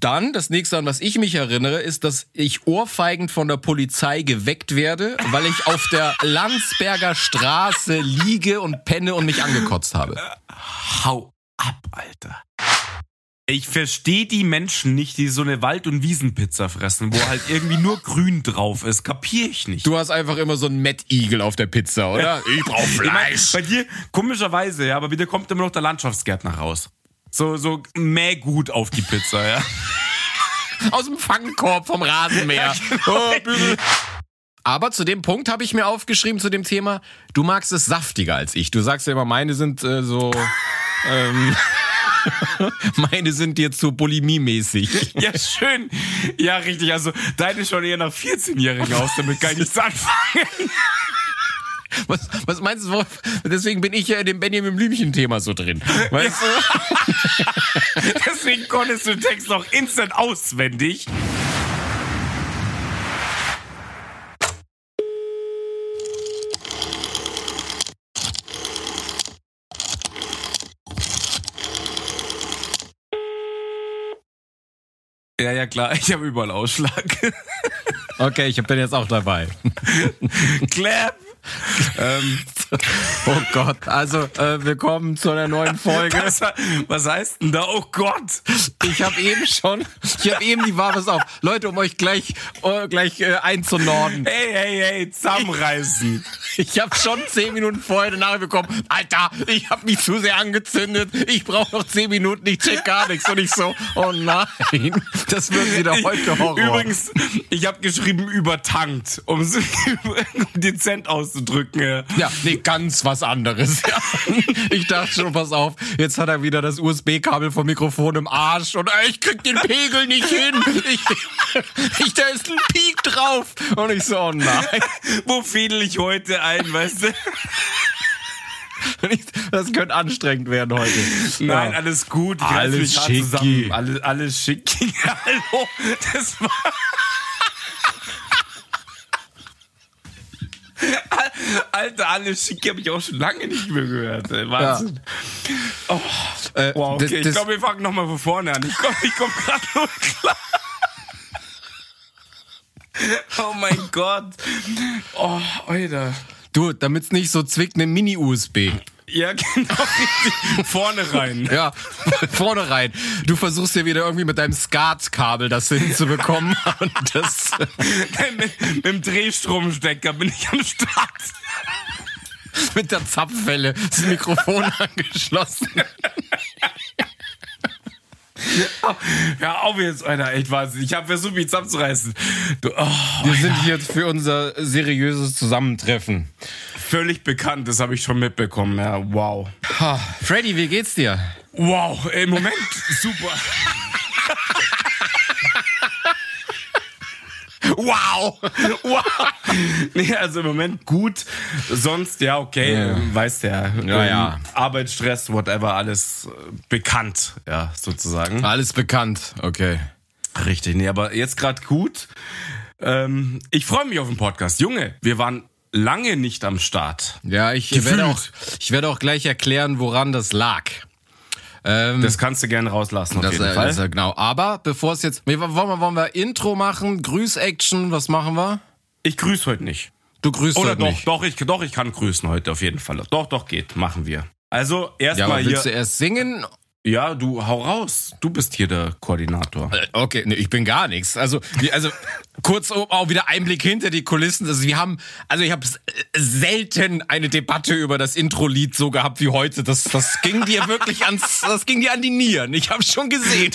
Dann, das nächste, an was ich mich erinnere, ist, dass ich ohrfeigend von der Polizei geweckt werde, weil ich auf der Landsberger Straße liege und penne und mich angekotzt habe. Hau ab, Alter. Ich verstehe die Menschen nicht, die so eine Wald- und Wiesenpizza fressen, wo halt irgendwie nur grün drauf ist. Kapier ich nicht. Du hast einfach immer so einen Mettigel auf der Pizza, oder? Ich brauch Ich mein, Fleisch. bei dir, komischerweise, ja, aber wieder kommt immer noch der Landschaftsgärtner raus. So, so mäh gut auf die Pizza, ja. Aus dem Fangkorb vom Rasenmäher. Oh, Bügel. Aber zu dem Punkt habe ich mir aufgeschrieben zu dem Thema, du magst es saftiger als ich. Du sagst ja immer, meine sind äh, so... ähm, meine sind dir zu bulimie-mäßig. Ja, schön. Ja, richtig. Also, deine schon eher nach 14-Jährigen aus, damit kann ich nichts anfangen. Was, was meinst du? Deswegen bin ich ja in dem Benjamin Blümchen-Thema so drin. Weißt du? Deswegen konntest du den Text noch instant auswendig. Ja, ja, klar, ich habe überall Ausschlag. Okay, ich habe den jetzt auch dabei. Clap! ähm, Oh Gott. Also, äh, willkommen zu einer neuen Folge. was, was heißt denn da? Oh Gott! Ich habe eben schon, ich habe eben die Waffe auf. Leute, um euch gleich, äh, gleich äh, einzunorden. Hey, hey, hey, zusammenreißen! Ich habe schon zehn Minuten vorher eine Nachricht bekommen. Alter, ich habe mich zu sehr angezündet. Ich brauche noch zehn Minuten. Ich check gar nichts. Und ich so, oh nein, das wird wieder heute Horror. Übrigens, ich habe geschrieben übertankt, um es dezent auszudrücken. ja. Ja, nee, ganz was anderes. Ja. Ich dachte schon, pass auf, jetzt hat er wieder das USB-Kabel vom Mikrofon im Arsch und äh, ich krieg den Pegel nicht hin. Ich, ich, da ist ein Peak drauf. Und ich so, oh nein. Wo fädel ich heute ein, weißt du? Das könnte anstrengend werden heute. Nein, Ja. alles gut. Ich Alles schicki. zusammen. Alles, alles schicki. Hallo, das war... Alter, alles schicki habe ich auch schon lange nicht mehr gehört. Ey. Wahnsinn. Äh, Wow, okay, das- ich glaube, wir fangen nochmal von vorne an. Ich komme ich komm gerade nur klar. Oh mein Gott. Oh, Alter. Du, damit's nicht so zwickt, eine Mini-USB. Ja, genau. Vorne rein. Ja, vorne rein. Du versuchst ja wieder irgendwie mit deinem Skatkabel das hinzubekommen. Und das mit, mit dem Drehstromstecker bin ich am Start. mit der Zapfwelle das Mikrofon angeschlossen. Hör auf jetzt, Alter. Echt Wahnsinn. Ich habe versucht, mich zusammenzureißen. Du, oh, Wir sind hier für unser seriöses Zusammentreffen. Völlig bekannt, das habe ich schon mitbekommen. Ja, wow. Ha, Freddy, wie geht's dir? Wow, im Moment super. Wow! Wow. Nee, also im Moment gut. Sonst, ja, okay, Ja. ähm, weißt ja. Ja, ähm, ja. Arbeitsstress, whatever, alles äh, bekannt, ja, sozusagen. Alles bekannt, okay. Richtig, nee, aber jetzt gerade gut. Ähm, ich freue mich auf den Podcast. Junge, wir waren lange nicht am Start. Ja, ich Gefühlt. werde auch, ich werde auch gleich erklären, woran das lag. Ähm, Das kannst du gerne rauslassen, auf das, jeden äh, Fall. das, äh, genau. Aber bevor es jetzt, wollen wir, wollen wir Intro machen, Grüß-Action, was machen wir? ich grüße heute nicht. Du grüßt Oder heute doch, nicht. doch, ich, doch, ich kann grüßen heute auf jeden Fall. Doch, doch, geht, machen wir. Also, Ja, erstmal aber willst hier. du erst singen? Ja, du hau raus. Du bist hier der Koordinator. Äh, Okay, nee, ich bin gar nichts. Also, also kurz auch wieder Einblick hinter die Kulissen. Also wir haben, also ich habe selten eine Debatte über das Intro-Lied so gehabt wie heute. Das, das ging dir wirklich ans, das ging dir an die Nieren. Ich habe schon gesehen.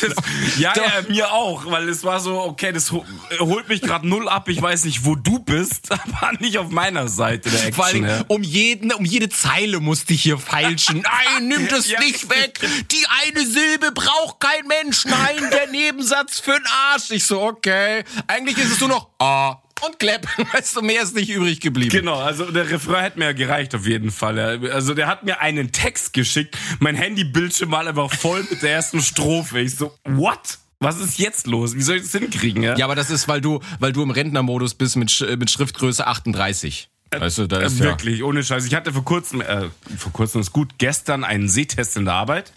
Ja, Doch. ja, mir auch, weil es war so, okay, das ho- holt mich gerade null ab. Ich weiß nicht, wo du bist, aber nicht auf meiner Seite der Action. Vor allem ja. um jeden, um jede Zeile musste ich hier feilschen. Nein, nimm das Ja. nicht weg. Die eine Silbe braucht kein Mensch. Nein, der Nebensatz für'n Arsch. Ich so, okay. Eigentlich ist es nur noch ah und Klepp. Weißt du, mehr ist nicht übrig geblieben. Genau, also der Refrain hätte mir ja gereicht auf jeden Fall. ja. Also der hat mir einen Text geschickt. Mein Handybildschirm war einfach voll mit der ersten Strophe. Ich so, what? Was ist jetzt los? Wie soll ich das hinkriegen? Ja, Ja, aber das ist, weil du, weil du im Rentnermodus bist mit, Sch- mit Schriftgröße 38. Weißt du, da Äh, ist ja. wirklich, ohne Scheiß. Ich hatte vor kurzem, äh, vor kurzem ist gut, gestern einen Sehtest in der Arbeit.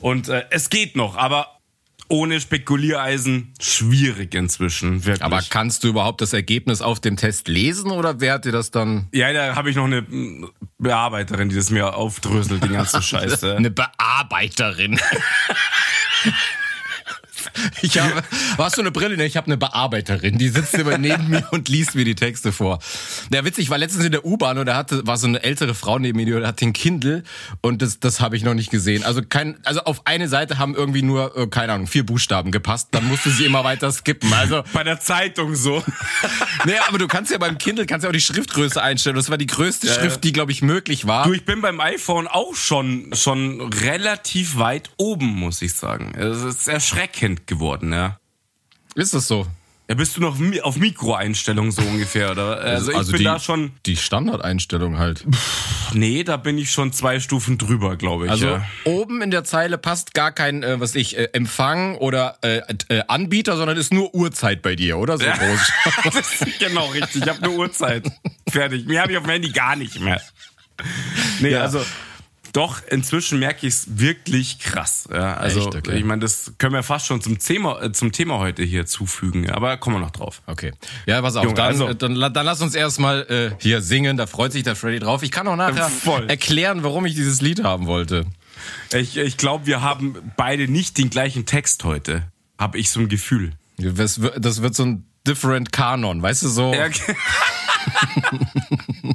Und äh, es geht noch, aber ohne Spekuliereisen schwierig inzwischen. Wirklich. Aber kannst du überhaupt das Ergebnis auf dem Test lesen oder wer hat dir das dann? Ja, da habe ich noch eine Bearbeiterin, die das mir aufdröselt, den ganzen Scheiße. Eine Bearbeiterin. Ich habe, warst du eine Brille? Ne, ich habe eine Bearbeiterin, die sitzt immer neben mir und liest mir die Texte vor. Der witzig, ich war letztens in der U-Bahn und da hatte, war so eine ältere Frau neben mir, die hat den Kindle und das, das habe ich noch nicht gesehen. Also kein, also auf eine Seite haben irgendwie nur, äh, keine Ahnung, vier Buchstaben gepasst. Dann musste sie immer weiter skippen. Also bei der Zeitung so. naja, aber du kannst ja beim Kindle kannst ja auch die Schriftgröße einstellen. Das war die größte ja, Schrift, die glaube ich möglich war. Du, ich bin beim iPhone auch schon schon relativ weit oben, muss ich sagen. Es ist erschreckend geworden, ja. Ist das so? Ja, bist du noch auf Mikroeinstellungen so ungefähr, oder? Also, also ich bin die, da schon. Die Standardeinstellung halt. Pff, nee, da bin ich schon zwei Stufen drüber, glaube ich. Also ja. oben in der Zeile passt gar kein, äh, was ich, äh, Empfang oder äh, äh, Anbieter, sondern ist nur Uhrzeit bei dir, oder? So ja. groß. genau, richtig. Ich habe eine Uhrzeit. Fertig. Mehr habe ich auf dem Handy gar nicht mehr. Nee, ja. also doch, inzwischen merke ich es wirklich krass. Ja, also Echt? Okay. ich meine, das können wir fast schon zum Thema, äh, zum Thema heute hier zufügen, aber kommen wir noch drauf. Okay. Ja, pass auf, Junge, dann, also, äh, dann, dann, lass uns erstmal äh, hier singen, da freut sich der Freddy drauf. Ich kann auch nachher voll. erklären, warum ich dieses Lied haben wollte. Ich, ich glaube, wir haben beide nicht den gleichen Text heute. Habe ich so ein Gefühl. Das wird, das wird so ein different Kanon, weißt du so? Ja, okay.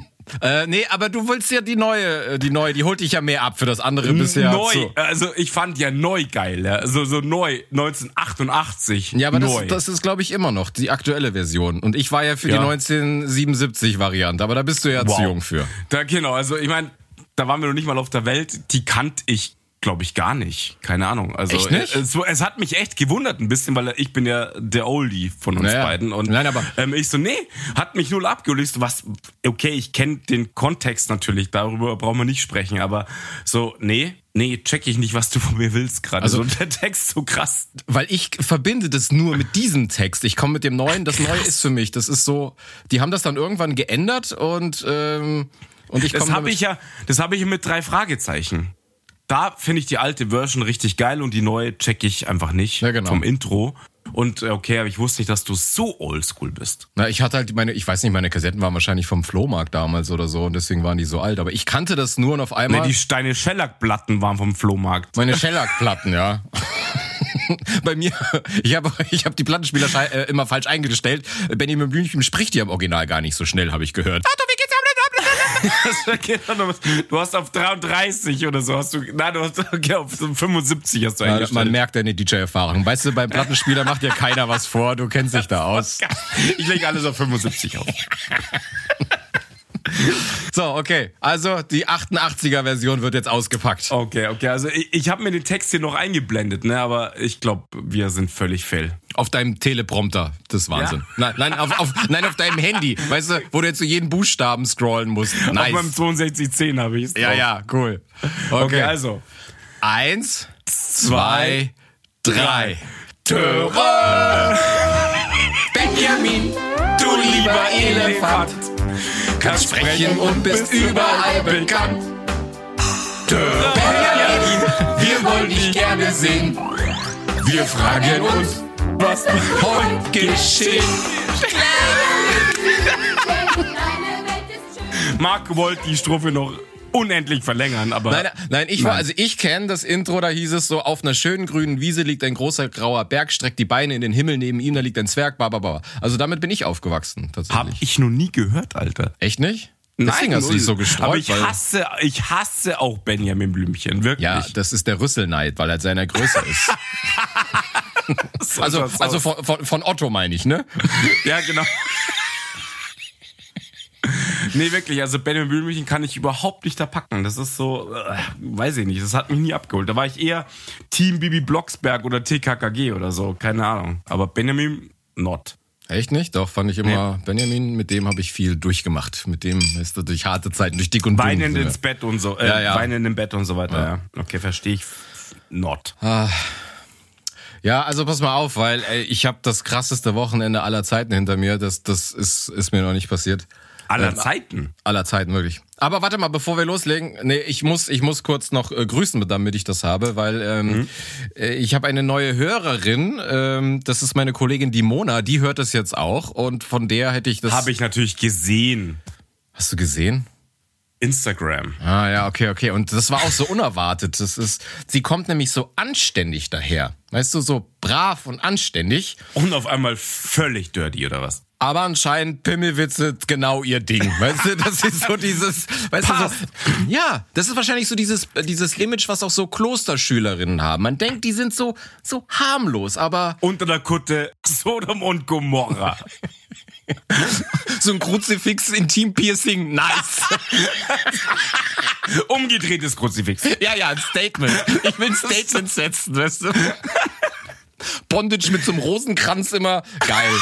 Äh, nee, aber du willst ja die neue, äh, die neue, die holt dich ja mehr ab für das andere bisher. Neu, zu. also ich fand ja neu geil, ja. also so neu 1988. Ja, aber neu. das, das ist glaube ich immer noch die aktuelle Version. Und ich war ja für ja. die 1977 Variante, aber da bist du ja wow. zu jung für. Da genau, also ich meine, da waren wir noch nicht mal auf der Welt. Die kannte ich glaube ich gar nicht. Keine Ahnung. Also echt nicht? Es, es, hat mich echt gewundert ein bisschen, weil ich bin ja der Oldie von uns naja. beiden und Nein, aber ähm, ich so nee, hat mich null abgelöst. Was okay, ich kenne den Kontext natürlich, darüber brauchen wir nicht sprechen, aber so nee, nee, check ich nicht, was du von mir willst gerade. Also so, der Text so krass. Weil ich verbinde das nur mit diesem Text. Ich komme mit dem neuen. Das Neue ist für mich. Das ist so. Die haben das dann irgendwann geändert und ähm, und ich Das habe ich ja. Das habe ich mit drei Fragezeichen da finde ich die alte Version richtig geil und die neue check ich einfach nicht ja, genau. vom Intro. Und äh, okay, aber ich wusste nicht, dass du so oldschool bist. Na, ich hatte halt meine, ich weiß nicht, meine Kassetten waren wahrscheinlich vom Flohmarkt damals oder so und deswegen waren die so alt. Aber ich kannte das nur und auf einmal. Nee, die Steine Schellackplatten waren vom Flohmarkt. Meine Schellackplatten, ja. Bei mir, ich habe ich hab die Plattenspieler äh, immer falsch eingestellt. Benjamin Blümchen spricht die am Original gar nicht so schnell, habe ich gehört. Auto, wie? Du hast auf 33 oder so hast du, nein, du hast okay, auf 75 hast du ja, eingestellt. Man merkt deine DJ-Erfahrung. Weißt du, beim Plattenspieler macht dir keiner was vor, du kennst dich da aus. Ich lege alles auf 75 auf. So, okay. Also die 88er-Version wird jetzt ausgepackt. Okay, okay. Also ich, ich habe mir den Text hier noch eingeblendet, ne? Aber ich glaube, wir sind völlig fail. Auf deinem Teleprompter. Das ist Wahnsinn. Ja? Nein, nein, auf, auf, nein, auf deinem Handy. Weißt du, wo du jetzt so jeden Buchstaben scrollen musst. Nice. Auf meinem 6210 habe ich es. Ja, ja, cool. Okay. okay, also. Eins, zwei, drei. Töre! Benjamin, du lieber Elefant kannst sprechen und bist überall bekannt. Benjamin, wir wollen dich gerne sehen. Wir fragen uns, was heute geschieht. Marc wollte die Strophe noch unendlich verlängern, aber. Nein, nein, ich war, also ich kenne das Intro, da hieß es so, auf einer schönen grünen Wiese liegt ein großer grauer Berg, streckt die Beine in den Himmel, neben ihm da liegt ein Zwerg, bababa. Also damit bin ich aufgewachsen, tatsächlich. Hab ich noch nie gehört, Alter. Echt nicht? Deswegen Nein, hast du dich so gestreut. Aber ich hasse, ich hasse auch Benjamin Blümchen, wirklich. Ja, das ist der Rüsselneid, weil er seiner Größe ist. also, also von, von, von Otto meine ich, ne? ja, genau. Nee, wirklich, also Benjamin Blümchen kann ich überhaupt nicht da packen. Das ist so, äh, weiß ich nicht, das hat mich nie abgeholt. Da war ich eher Team Bibi Blocksberg oder TKKG oder so, keine Ahnung. Aber Benjamin, not. Echt nicht? Doch, fand ich immer nee. Benjamin, mit dem habe ich viel durchgemacht. Mit dem ist er durch harte Zeiten, durch dick und dünn. Weinend ins Bett und so, äh, ja, ja. weinend im Bett und so weiter, ja. ja. Okay, verstehe ich. Not. Ah. Ja, also pass mal auf, weil ey, ich habe das krasseste Wochenende aller Zeiten hinter mir. Das, das ist, ist mir noch nicht passiert. Aller ähm, Zeiten. Aller Zeiten, wirklich. Aber warte mal, bevor wir loslegen, nee, ich muss, ich muss kurz noch äh, grüßen, damit ich das habe, weil ähm, mhm. äh, ich habe eine neue Hörerin, ähm, das ist meine Kollegin Dimona, die hört das jetzt auch und von der hätte ich das... Habe ich natürlich gesehen. Hast du gesehen? Instagram. Ah ja, okay, okay. Und das war auch so unerwartet. Das ist, sie kommt nämlich so anständig daher. Weißt du, so brav und anständig. Und auf einmal völlig dirty, oder was? Aber anscheinend Pimmelwitze genau ihr Ding. Weißt du, das ist so dieses, weißt Passt. du, so, ja, das ist wahrscheinlich so dieses, dieses Image, was auch so Klosterschülerinnen haben. Man denkt, die sind so, so harmlos, aber. Unter der Kutte Sodom und Gomorra. so ein Kruzifix Intim-Piercing, nice. Umgedrehtes Kruzifix. Ja, ja, ein Statement. Ich will ein Statement setzen, weißt du. Bondage mit so einem Rosenkranz immer, geil.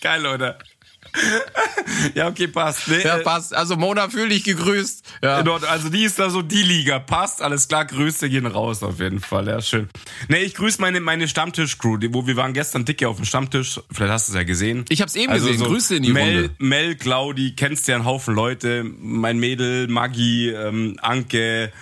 Geil, oder? ja, okay, passt. Nee, ja, äh, passt. Also Mona, fühl dich gegrüßt. Ja. Also die ist da so die Liga. Passt, alles klar, Grüße gehen raus auf jeden Fall. Ja, schön. Nee, ich grüße meine, meine Stammtisch-Crew, wo wir waren gestern dicke auf dem Stammtisch. Vielleicht hast du es ja gesehen. Ich hab's eben also gesehen. So Grüße in die Mel, Runde. Mel, Claudi, kennst ja einen Haufen Leute. Mein Mädel, Maggi, ähm, Anke,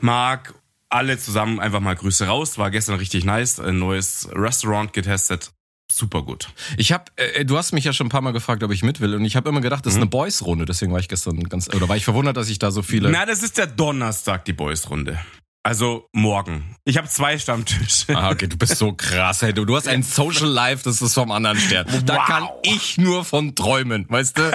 Marc alle zusammen einfach mal Grüße raus. War gestern richtig nice. Ein neues Restaurant getestet super gut. Ich habe, äh, du hast mich ja schon ein paar Mal gefragt, ob ich mit will, und ich habe immer gedacht, das ist mhm. eine Boys-Runde. Deswegen war ich gestern ganz, oder war ich verwundert, dass ich da so viele. Na, das ist der Donnerstag die Boys-Runde. Also morgen. Ich habe zwei Stammtische. Ah, okay, du bist so krass, hey. Du, du hast ein Social Life, das ist vom anderen Stern. Da wow. kann ich nur von träumen, weißt du?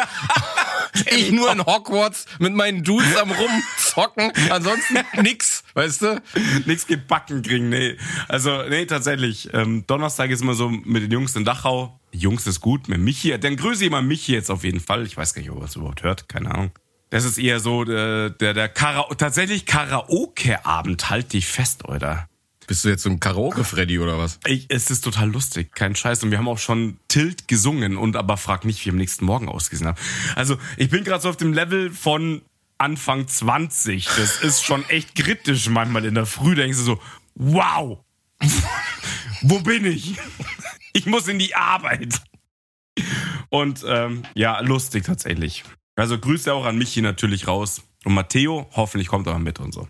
ich nur in Hogwarts mit meinen Dudes am rumzocken, ansonsten nix, weißt du? Nix gebacken kriegen, nee. Also, nee, tatsächlich. Ähm, Donnerstag ist immer so mit den Jungs in Dachau. Jungs ist gut, mit Michi. Dann grüße ich mal Michi jetzt auf jeden Fall. Ich weiß gar nicht, ob er es überhaupt hört, keine Ahnung. Das ist eher so der, der, der Kara tatsächlich Karaoke-Abend, halt dich fest, oder? Bist du jetzt so ein Karaoke-Freddy oder was? Ich, es ist total lustig, kein Scheiß. Und wir haben auch schon Tilt gesungen und aber frag nicht, wie wir am nächsten Morgen ausgesehen haben. Also ich bin gerade so auf dem Level von Anfang 20. Das ist schon echt kritisch manchmal in der Früh. Denkst du so, wow, wo bin ich? Ich muss in die Arbeit. Und ähm, ja, lustig tatsächlich. Also Grüße auch an Michi natürlich raus. Und Matteo, hoffentlich kommt er mit und so.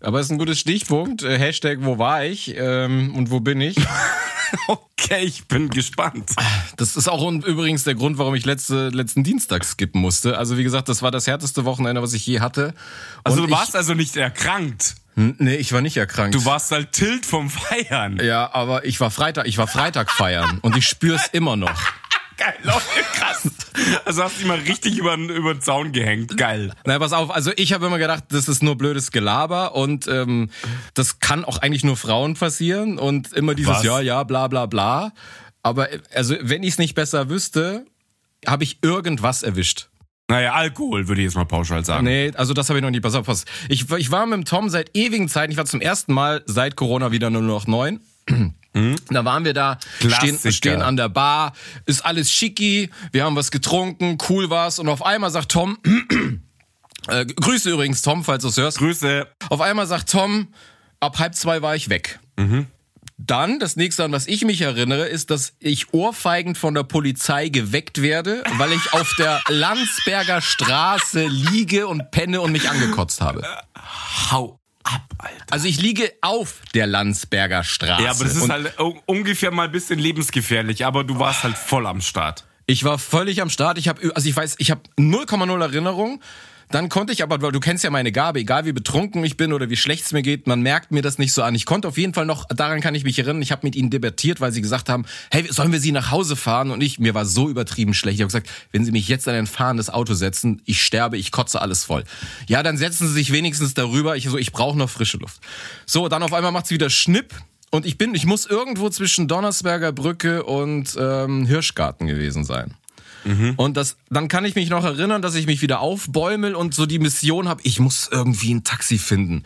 Aber es ist ein gutes Stichpunkt. Äh, Hashtag, wo war ich ähm, und wo bin ich? okay, ich bin gespannt. Das ist auch übrigens der Grund, warum ich letzte, letzten Dienstag skippen musste. Also wie gesagt, das war das härteste Wochenende, was ich je hatte. Also und du warst also nicht erkrankt? Nee, ich war nicht erkrankt. Du warst halt tilt vom Feiern. Ja, aber ich war Freitag, ich war Freitag feiern und ich spür's immer noch. Geil, Leute, krass. Also hast du dich mal richtig über, über den Zaun gehängt. Geil. Na, pass auf, also ich habe immer gedacht, das ist nur blödes Gelaber und ähm, das kann auch eigentlich nur Frauen passieren und immer dieses Was? Ja, ja, bla bla bla. Aber also wenn ich es nicht besser wüsste, habe ich irgendwas erwischt. Naja, Alkohol würde ich jetzt mal pauschal sagen. Nee, also das habe ich noch nie. Pass auf, pass. Ich, ich war mit dem Tom seit ewigen Zeiten. Ich war zum ersten Mal seit Corona wieder nur noch neun. Mhm. Da waren wir da, stehen, stehen an der Bar, ist alles schicki, wir haben was getrunken, cool war's und auf einmal sagt Tom, äh, Grüße übrigens Tom, falls du es hörst. Grüße. Auf einmal sagt Tom, ab halb zwei war ich weg. Mhm. Dann, das nächste, an was ich mich erinnere, ist, dass ich ohrfeigend von der Polizei geweckt werde, weil ich auf der Landsberger Straße liege und penne und mich angekotzt habe. Hau ab, Alter. Also ich liege auf der Landsberger Straße. Ja, aber das ist halt ungefähr mal ein bisschen lebensgefährlich, aber du warst halt voll am Start. Ich war völlig am Start. Ich habe, also ich weiß, ich habe 0,0 Erinnerung. Dann konnte ich aber, weil du kennst ja meine Gabe, egal wie betrunken ich bin oder wie schlecht es mir geht, man merkt mir das nicht so an. Ich konnte auf jeden Fall noch, daran kann ich mich erinnern, ich habe mit ihnen debattiert, weil sie gesagt haben, hey, sollen wir sie nach Hause fahren? Und ich, mir war so übertrieben schlecht. Ich habe gesagt, wenn sie mich jetzt in ein fahrendes Auto setzen, ich sterbe, ich kotze alles voll. Ja, dann setzen sie sich wenigstens darüber. Ich so, ich brauche noch frische Luft. So, dann auf einmal macht's wieder Schnipp. Und ich bin, ich muss irgendwo zwischen Donnersberger Brücke und ähm, Hirschgarten gewesen sein. Mhm. Und das, dann kann ich mich noch erinnern, dass ich mich wieder aufbäumel und so die Mission habe, ich muss irgendwie ein Taxi finden.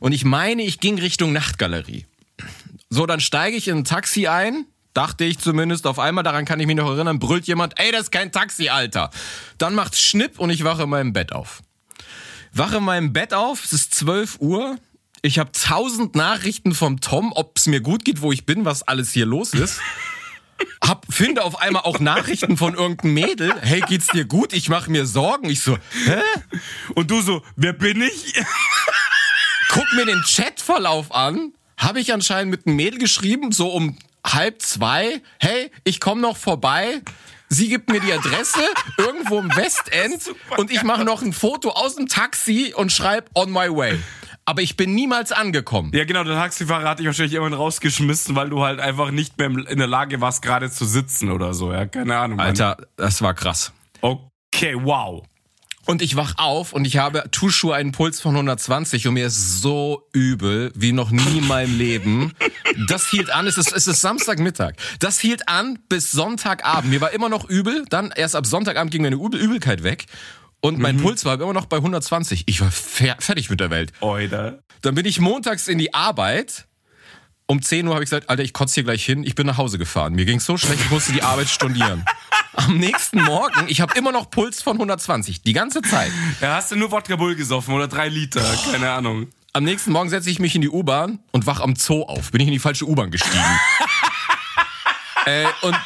Und ich meine, ich ging Richtung Nachtgalerie. So, dann steige ich in ein Taxi ein, dachte ich zumindest. Auf einmal, daran kann ich mich noch erinnern, brüllt jemand, ey, das ist kein Taxi, Alter. Dann macht's Schnipp und ich wache in meinem Bett auf. Wache in meinem Bett auf, es ist 12 Uhr. Ich habe tausend Nachrichten vom Tom, ob es mir gut geht, wo ich bin, was alles hier los ist. hab, finde auf einmal auch Nachrichten von irgendeinem Mädel. Hey, geht's dir gut? Ich mache mir Sorgen. Ich so, hä? Und du so, wer bin ich? Guck mir den Chatverlauf an. Habe ich anscheinend mit einem Mädel geschrieben, so um halb zwei. Hey, ich komme noch vorbei. Sie gibt mir die Adresse irgendwo im Westend und ich mache noch ein Foto aus dem Taxi und schreibe on my way aber ich bin niemals angekommen. Ja, genau, der Taxifahrer hat dich wahrscheinlich irgendwann rausgeschmissen, weil du halt einfach nicht mehr in der Lage warst, gerade zu sitzen oder so. Ja, keine Ahnung. Alter, Mann. das war krass. Okay, wow. Und ich wach auf und ich habe Tuschu einen Puls von 120 und mir ist so übel wie noch nie in meinem Leben. Das hielt an, es ist, es ist Samstagmittag. Das hielt an bis Sonntagabend. Mir war immer noch übel, dann erst ab Sonntagabend ging meine Übel Übelkeit weg und mein mhm. Puls war immer noch bei 120. Ich war fer fertig mit der Welt. Oida. Dann bin ich montags in die Arbeit. Um 10 Uhr habe ich gesagt, Alter, ich kotze hier gleich hin. Ich bin nach Hause gefahren. Mir ging so schlecht, ich musste die Arbeit stornieren. Am nächsten Morgen, ich habe immer noch Puls von 120, die ganze Zeit. Ja, hast du nur Wodka Bull gesoffen oder drei Liter, keine Ahnung. Am nächsten Morgen setze ich mich in die U-Bahn und wach am Zoo auf. Bin ich in die falsche U-Bahn gestiegen. äh, und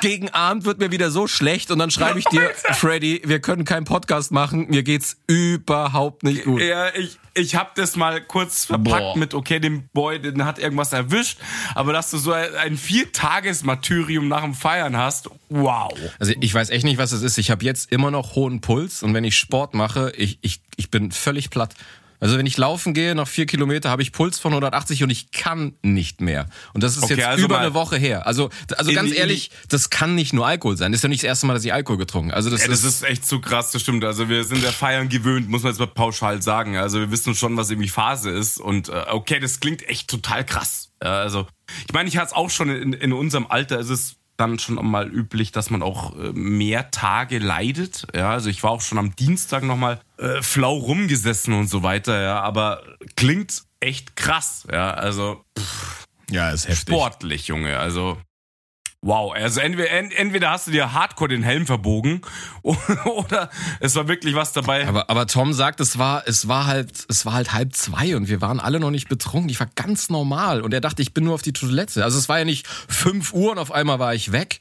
gegen Abend wird mir wieder so schlecht und dann schreibe ich dir, Freddy, wir können keinen Podcast machen, mir geht's überhaupt nicht gut. Ja, ich, ich habe das mal kurz verpackt Boah. mit, okay, dem Boy, den hat irgendwas erwischt, aber dass du so ein Viertages-Martyrium nach dem Feiern hast, wow. Also ich weiß echt nicht, was es ist. Ich habe jetzt immer noch hohen Puls und wenn ich Sport mache, ich, ich, ich bin völlig platt. Also wenn ich laufen gehe, nach vier Kilometer habe ich Puls von 180 und ich kann nicht mehr. Und das ist okay, jetzt also über eine Woche her. Also, also ganz die, ehrlich, das kann nicht nur Alkohol sein. Das ist ja nicht das erste Mal, dass ich Alkohol getrunken habe. Also das, ja, das ist, ist echt zu krass, das stimmt. Also wir sind der Feiern gewöhnt, muss man jetzt mal pauschal sagen. Also wir wissen schon, was irgendwie Phase ist. Und äh, okay, das klingt echt total krass. also ich meine, ich hatte es auch schon in, in unserem Alter. Ist es dann schon mal üblich, dass man auch äh, mehr Tage leidet. Ja, also ich war auch schon am Dienstag nochmal äh, flau rumgesessen und so weiter, ja, aber klingt echt krass, ja, also pff, ja, ist heftig. Sportlich, Junge, also Wow, also entweder, entweder hast du dir hardcore den Helm verbogen oder es war wirklich was dabei. Aber, aber Tom sagt, es war, es war halt, es war halt halb zwei und wir waren alle noch nicht betrunken. Ich war ganz normal und er dachte, ich bin nur auf die Toilette. Also es war ja nicht fünf Uhr und auf einmal war ich weg,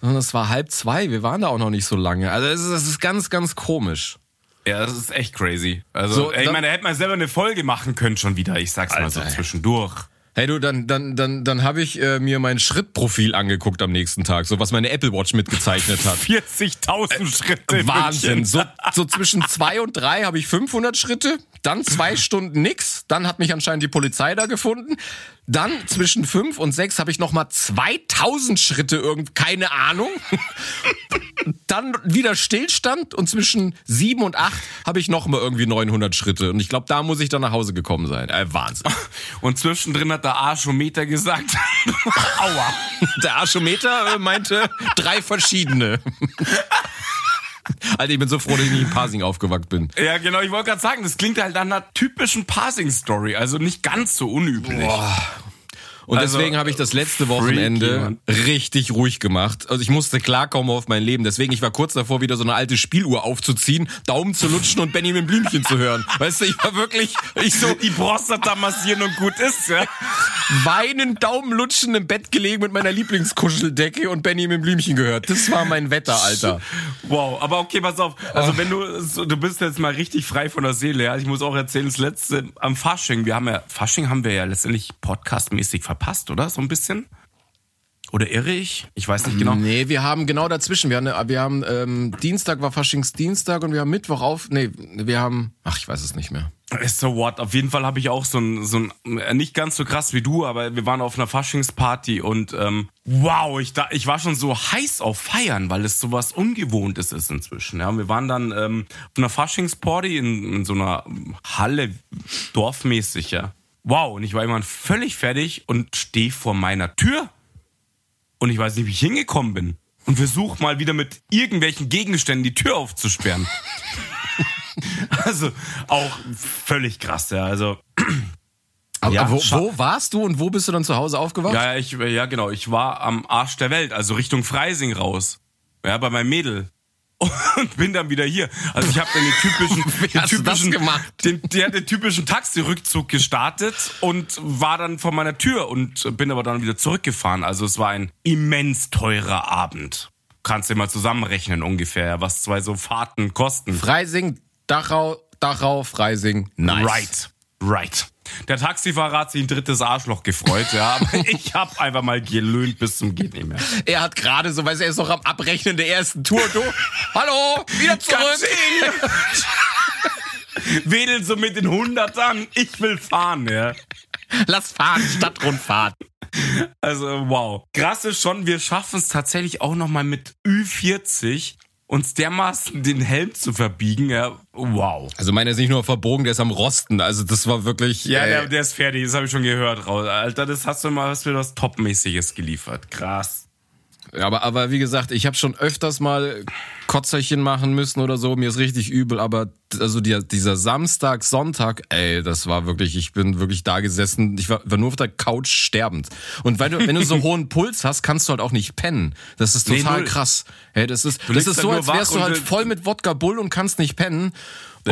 sondern es war halb zwei. Wir waren da auch noch nicht so lange. Also es ist, es ist ganz, ganz komisch. Ja, das ist echt crazy. Also, so, ey, ich meine, da hätte man selber eine Folge machen können schon wieder. Ich sag's Alter, mal so zwischendurch. Hey du, dann, dann, dann, dann habe ich äh, mir mein Schrittprofil angeguckt am nächsten Tag, so was meine Apple Watch mitgezeichnet hat. 40.000 äh, Schritte. Wahnsinn. So, so zwischen zwei und drei habe ich 500 Schritte, dann zwei Stunden nix, dann hat mich anscheinend die Polizei da gefunden, dann zwischen fünf und sechs habe ich noch mal 2000 Schritte irgend keine Ahnung. Dann wieder Stillstand und zwischen sieben und acht habe ich noch mal irgendwie 900 Schritte und ich glaube, da muss ich dann nach Hause gekommen sein. Äh, Wahnsinn. Und zwischendrin hat der Arschometer gesagt, aua. Der Arschometer äh, meinte drei verschiedene. Alter, ich bin so froh, dass ich nicht in Parsing aufgewacht bin. Ja, genau, ich wollte gerade sagen, das klingt halt nach einer typischen Parsing-Story, also nicht ganz so unüblich. Boah. Und also, deswegen habe ich das letzte Wochenende freaky, richtig ruhig gemacht. Also ich musste klarkommen auf mein Leben. Deswegen, ich war kurz davor, wieder so eine alte Spieluhr aufzuziehen, Daumen zu lutschen und Benjamin Blümchen zu hören. Weißt du, ich war wirklich, ich so... Die Prostata massieren und gut ist, ja. Weinend, Daumen lutschen im Bett gelegen mit meiner Lieblingskuscheldecke und Benjamin Blümchen gehört. Das war mein Wetter, Alter. Wow, aber okay, pass auf. Also wenn du, du bist jetzt mal richtig frei von der Seele, ja. Ich muss auch erzählen, das letzte am Fasching, wir haben ja, Fasching haben wir ja letztendlich podcastmäßig verpasst verpasst, oder? So ein bisschen? Oder irre ich? Ich weiß nicht genau. Nee, wir haben genau dazwischen. Wir haben, wir haben ähm, Dienstag war Faschingsdienstag und wir haben Mittwoch auf. Nee, wir haben. Ach, ich weiß es nicht mehr. So what? Auf jeden Fall habe ich auch so ein, so ein, äh, nicht ganz so krass wie du, aber wir waren auf einer Faschingsparty und ähm, wow, ich, da, ich war schon so heiß auf Feiern, weil es sowas Ungewohntes ist inzwischen. Ja, und wir waren dann ähm, auf einer Faschingsparty in, in so einer Halle, dorfmäßig, ja. Wow, und ich war immer völlig fertig und stehe vor meiner Tür. Und ich weiß nicht, wie ich hingekommen bin. Und versuche mal wieder mit irgendwelchen Gegenständen die Tür aufzusperren. also auch völlig krass, ja. Also. Aber ja, wo, wo, warst du und wo bist du dann zu Hause aufgewacht? Ja, ich, ja, genau. Ich war am Arsch der Welt, also Richtung Freising raus. Ja, bei meinem Mädel. Und bin dann wieder hier. Also ich habe dann den typischen, den typischen, den, der, den typischen Taxirückzug gestartet und war dann vor meiner Tür und bin aber dann wieder zurückgefahren. Also es war ein immens teurer Abend. Kannst du mal zusammenrechnen ungefähr, was zwei so Fahrten kosten. Freising, Dachau, Dachau, Freising. Nice. Right, right. Der Taxifahrer hat sich ein drittes Arschloch gefreut, ja, aber ich habe einfach mal gelöhnt bis zum geht nicht mehr. Er hat gerade so, weißt du, er ist noch am Abrechnen der ersten Tour. Du, hallo, wieder zurück. Wedeln so mit den Hundertern, ich will fahren, ja. Lass fahren, Stadtrundfahrt. Also wow. Krass ist schon, wir schaffen es tatsächlich auch noch mal mit Ü40 uns dermaßen den Helm zu verbiegen. Ja, wow. Also meiner ist nicht nur verbogen, der ist am Rosten. Also das war wirklich. Ja, äh, der, der ist fertig, das habe ich schon gehört. Raus. Alter, das hast du mal was für was Topmäßiges geliefert. Krass. Aber, aber wie gesagt, ich habe schon öfters mal Kotzerchen machen müssen oder so. Mir ist richtig übel. Aber also die, dieser Samstag, Sonntag, ey, das war wirklich, ich bin wirklich da gesessen. Ich war, war nur auf der Couch sterbend. Und weil du, wenn du so hohen Puls hast, kannst du halt auch nicht pennen. Das ist Nee, total null. krass. Hey, das ist, das ist so, als wärst du halt voll mit Wodka Bull und kannst nicht pennen.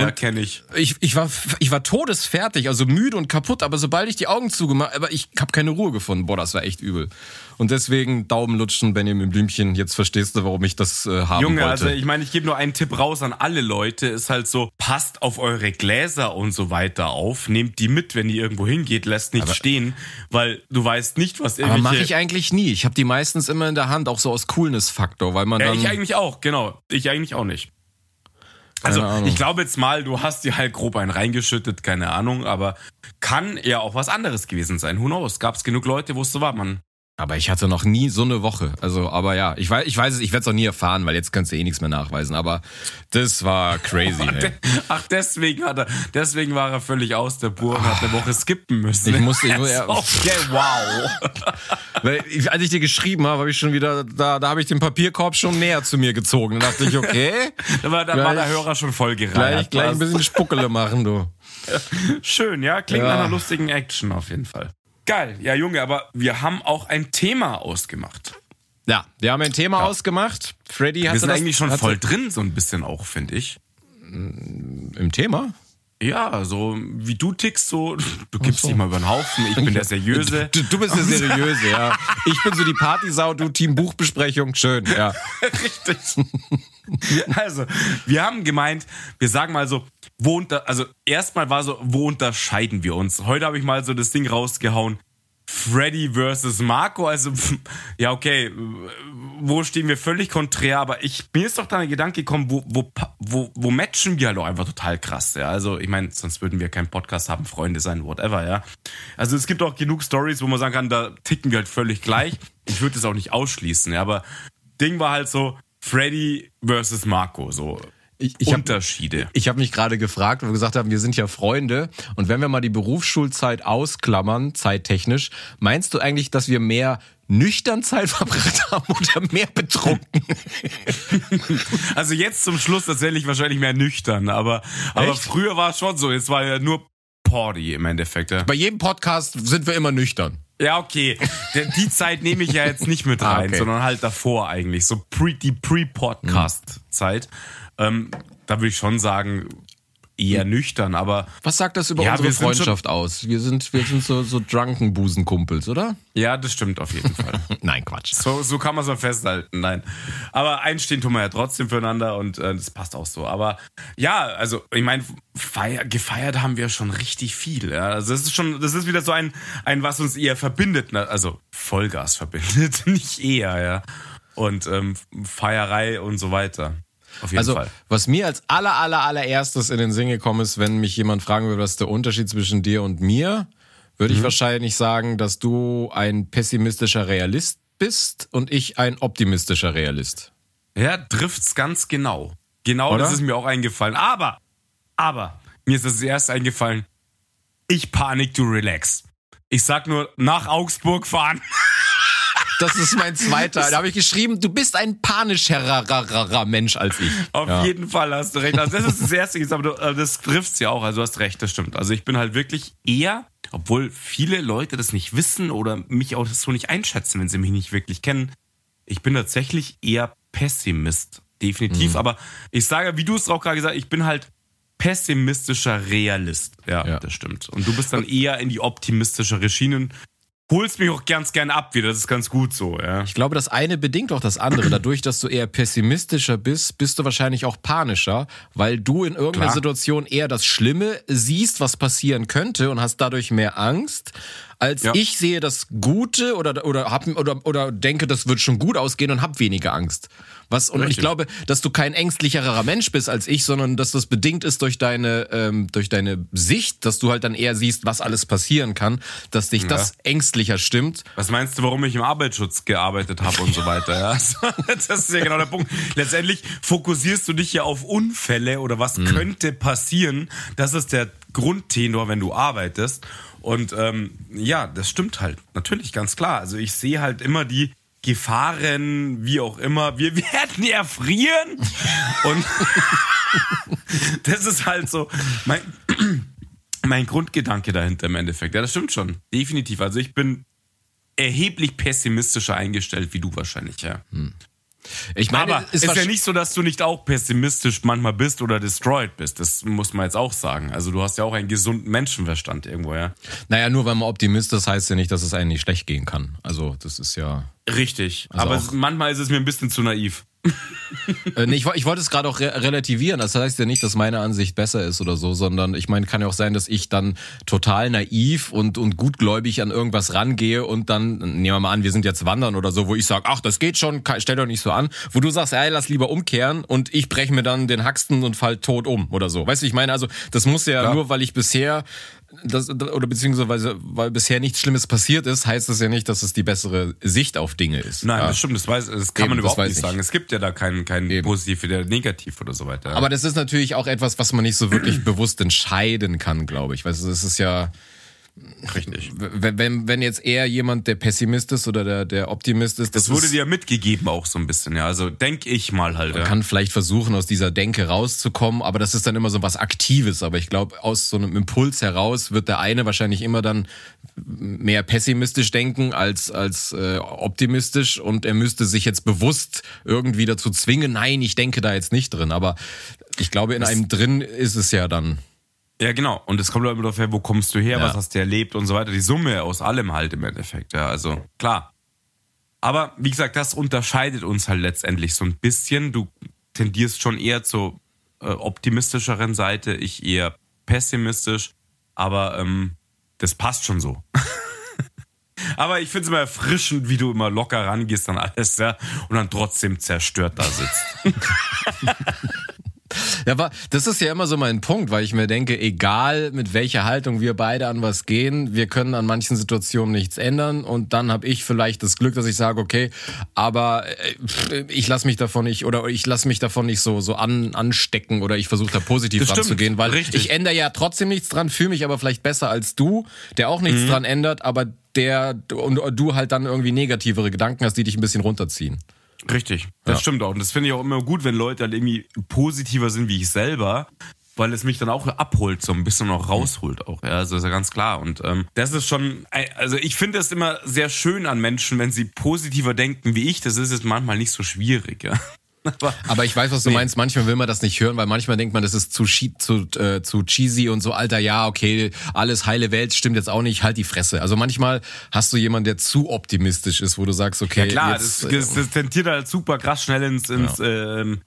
Ja, kenne ich. ich, ich, war, ich war todesfertig, also müde und kaputt, aber sobald ich die Augen zugemacht aber ich habe keine Ruhe gefunden. Boah, das war echt übel. Und deswegen Daumen lutschen, Benjamin Blümchen. Jetzt verstehst du, warum ich das äh, haben Junge, wollte. also ich meine, ich gebe nur einen Tipp raus an alle Leute. Ist halt so, passt auf eure Gläser und so weiter auf. Nehmt die mit, wenn ihr irgendwo hingeht, lasst nicht stehen, weil du weißt nicht, was aber irgendwelche... mache ich eigentlich nie. Ich habe die meistens immer in der Hand, auch so aus Coolness-Faktor, weil man Ja, dann... ich eigentlich auch, genau. Ich eigentlich auch nicht. Also, Ahnung. ich glaube jetzt mal, du hast dir halt grob einen reingeschüttet, keine Ahnung, aber kann ja auch was anderes gewesen sein. Who knows? Gab es genug Leute, wo es so war, man. Aber ich hatte noch nie so eine Woche. Also, aber ja, ich weiß, ich weiß es, ich werde es auch nie erfahren, weil jetzt kannst du eh nichts mehr nachweisen. Aber das war crazy. ey. Ach, deswegen hat er, deswegen war er völlig aus der Spur und hat eine Woche skippen müssen. Ich musste- ich- ja. okay, wow. Weil ich, als ich dir geschrieben habe, habe ich schon wieder, da, da habe ich den Papierkorb schon näher zu mir gezogen. Dann dachte ich, okay, Da war, da war Gleich- der Hörer schon voll gleich, gereiht. gleich ein bisschen Spuckele machen, du. Schön, ja. Klingt Ja. nach einer lustigen Action auf jeden Fall. Geil. Ja, Junge, aber wir haben auch ein Thema ausgemacht. Ja, wir haben ein Thema ausgemacht. Freddy hat Wir sind das, eigentlich schon voll drin, so ein bisschen auch, finde ich. im Thema. Ja, so wie du tickst, so, du gibst dich mal über den Haufen, ich bin der Seriöse. Du, du bist der Seriöse, ja. Ich bin so die Partysau, du Team Buchbesprechung, schön, ja. Richtig. Also, wir haben gemeint, wir sagen mal so, wo unter, also erstmal war so, wo unterscheiden wir uns? Heute habe ich mal so das Ding rausgehauen. Freddy versus Marco, also ja okay, wo stehen wir völlig konträr, aber ich mir ist doch dann ein Gedanke gekommen, wo wo wo, wo matchen wir halt auch einfach total krass, ja. Also ich meine, sonst würden wir keinen Podcast haben, Freunde sein, whatever, ja. Also es gibt auch genug Stories, wo man sagen kann, da ticken wir halt völlig gleich. Ich würde es auch nicht ausschließen, ja, aber Ding war halt so Freddy versus Marco, so Ich, ich hab- Unterschiede. Ich habe mich gerade gefragt, weil wir gesagt haben, wir sind ja Freunde. Und wenn wir mal die Berufsschulzeit ausklammern, zeittechnisch, meinst du eigentlich, dass wir mehr nüchtern Zeit verbracht haben oder mehr betrunken? Also jetzt zum Schluss tatsächlich wahrscheinlich mehr nüchtern, aber, aber früher war es schon so. Jetzt war ja nur Party im Endeffekt. Ja, Bei jedem Podcast sind wir immer nüchtern. Ja okay. Die, die Zeit nehme ich ja jetzt nicht mit Ah, rein, okay. sondern halt davor eigentlich. So pre, die Pre-Podcast-Zeit. Ähm, da würde ich schon sagen, eher nüchtern, aber Was sagt das über Ja, unsere sind schon- Freundschaft aus? Wir sind, wir sind so, so drunken Busenkumpels, oder? ja, das stimmt auf jeden Fall. Nein, Quatsch. So, so kann man es festhalten, nein. Aber einstehen tun wir ja trotzdem füreinander und äh, das passt auch so. Aber ja, also ich meine, feier, gefeiert haben wir schon richtig viel. Ja. Also das ist schon, das ist wieder so ein, ein was uns eher verbindet, ne? also Vollgas verbindet, nicht eher, ja. Und ähm, Feierei und so weiter. Auf jeden Also, Fall. was mir als aller, aller, allererstes in den Sinn gekommen ist, wenn mich jemand fragen würde, was ist der Unterschied zwischen dir und mir, würde ich Mhm. wahrscheinlich sagen, dass du ein pessimistischer Realist bist und ich ein optimistischer Realist. Ja, trifft's ganz genau. Genau Oder? das ist mir auch eingefallen. Aber, aber, mir ist das erst eingefallen. Ich panik, du relax. Ich sag nur, nach Augsburg fahren. Das ist mein zweiter. Da habe ich geschrieben, du bist ein panischerer Mensch als ich. Auf Ja. jeden Fall hast du recht. Also das ist das Erste, aber du, äh, das trifft's ja auch. Also du hast recht, das stimmt. Also ich bin halt wirklich eher, obwohl viele Leute das nicht wissen oder mich auch so nicht einschätzen, wenn sie mich nicht wirklich kennen. Ich bin tatsächlich eher Pessimist definitiv. Mhm. Aber ich sage, wie du es auch gerade gesagt hast, ich bin halt pessimistischer Realist. Ja, ja, das stimmt. Und du bist dann eher in die optimistischere Schienen holst mich auch ganz gern ab wieder. Das ist ganz gut so, ja. Ich glaube, das eine bedingt auch das andere. Dadurch, dass du eher pessimistischer bist, bist du wahrscheinlich auch panischer, weil du in irgendeiner Klar. Situation eher das Schlimme siehst, was passieren könnte und hast dadurch mehr Angst, als ja. ich sehe das Gute oder, oder, hab, oder, oder denke, das wird schon gut ausgehen und hab weniger Angst. Was, und Richtig. ich glaube, dass du kein ängstlicherer Mensch bist als ich, sondern dass das bedingt ist durch deine, ähm, durch deine Sicht, dass du halt dann eher siehst, was alles passieren kann, dass dich ja. das ängstlicher stimmt. Was meinst du, warum ich im Arbeitsschutz gearbeitet habe und so weiter? Ja? das ist ja genau der Punkt. Letztendlich fokussierst du dich ja auf Unfälle oder was mhm. könnte passieren. Das ist der Grundtenor, wenn du arbeitest. Und ähm, ja, das stimmt halt. Natürlich, ganz klar. Also ich sehe halt immer die Gefahren, wie auch immer. Wir werden erfrieren. Und das ist halt so mein, mein Grundgedanke dahinter im Endeffekt. Ja, das stimmt schon. Definitiv. Also ich bin erheblich pessimistischer eingestellt wie du wahrscheinlich, ja. Hm. Ich meine, aber ist, ist ja nicht so, dass du nicht auch pessimistisch manchmal bist oder destroyed bist. Das muss man jetzt auch sagen. Also du hast ja auch einen gesunden Menschenverstand irgendwo, ja. Naja, nur weil man Optimist ist, heißt ja nicht, dass es einem nicht schlecht gehen kann. Also das ist ja. Richtig. Also aber manchmal ist es mir ein bisschen zu naiv äh, nee, ich, ich wollte es gerade auch re relativieren. Das heißt ja nicht, dass meine Ansicht besser ist oder so, sondern ich meine, kann ja auch sein, dass ich dann total naiv und, und gutgläubig an irgendwas rangehe und dann, nehmen wir mal an, wir sind jetzt wandern oder so, wo ich sage, ach, das geht schon, stell doch nicht so an. Wo du sagst, ey, lass lieber umkehren und ich breche mir dann den Haxten und fall tot um oder so. Weißt du, ich meine, also das muss ja Klar. nur, weil ich bisher das, oder beziehungsweise weil bisher nichts Schlimmes passiert ist, heißt das ja nicht, dass es die bessere Sicht auf Dinge ist. Nein, ja. das stimmt, das, weiß, das kann Eben, man überhaupt nicht sagen. Es gibt ja da keinen kein positiv oder negativ oder so weiter. Aber das ist natürlich auch etwas, was man nicht so wirklich bewusst entscheiden kann, glaube ich. Du, es ist ja Richtig. Wenn, wenn, wenn jetzt eher jemand der Pessimist ist oder der, der Optimist ist. Das, das wurde dir ja mitgegeben auch so ein bisschen, ja. Also denk ich mal halt. Man ja. kann vielleicht versuchen, aus dieser Denke rauszukommen, aber das ist dann immer so was Aktives. Aber ich glaube, aus so einem Impuls heraus wird der eine wahrscheinlich immer dann mehr pessimistisch denken als, als äh, optimistisch und er müsste sich jetzt bewusst irgendwie dazu zwingen, nein, ich denke da jetzt nicht drin. Aber ich glaube, in das einem drin ist es ja dann. Ja, genau. Und es kommt immer darauf her, wo kommst du her, ja. was hast du erlebt und so weiter. Die Summe aus allem halt im Endeffekt. Ja, also klar. Aber wie gesagt, das unterscheidet uns halt letztendlich so ein bisschen. Du tendierst schon eher zur äh, optimistischeren Seite, ich eher pessimistisch. Aber ähm, das passt schon so. Aber ich finde es immer erfrischend, wie du immer locker rangehst an alles, ja, und dann trotzdem zerstört da sitzt. Ja, aber das ist ja immer so mein Punkt, weil ich mir denke, egal mit welcher Haltung wir beide an was gehen, wir können an manchen Situationen nichts ändern und dann habe ich vielleicht das Glück, dass ich sage, okay, aber äh, ich lasse mich davon nicht oder ich lasse mich davon nicht so so an, anstecken oder ich versuche da positiv das ranzugehen, weil richtig. ich ändere ja trotzdem nichts dran, fühle mich aber vielleicht besser als du, der auch nichts mhm. dran ändert, aber der und du halt dann irgendwie negativere Gedanken hast, die dich ein bisschen runterziehen. Richtig, das ja. stimmt auch. Und das finde ich auch immer gut, wenn Leute halt irgendwie positiver sind wie ich selber, weil es mich dann auch abholt, so ein bisschen noch rausholt auch. Ja, also ist ja ganz klar. Und ähm, das ist schon, also ich finde es immer sehr schön an Menschen, wenn sie positiver denken wie ich. Das ist jetzt manchmal nicht so schwierig, ja. Aber, aber ich weiß, was du nee. meinst. Manchmal will man das nicht hören, weil manchmal denkt man, das ist zu, zu, äh, zu cheesy und so, alter, ja, okay, alles heile Welt stimmt jetzt auch nicht, halt die Fresse. Also manchmal hast du jemanden, der zu optimistisch ist, wo du sagst, okay. Ja klar, jetzt, das, das, das tendiert halt super krass schnell ins, ins ja. ähm,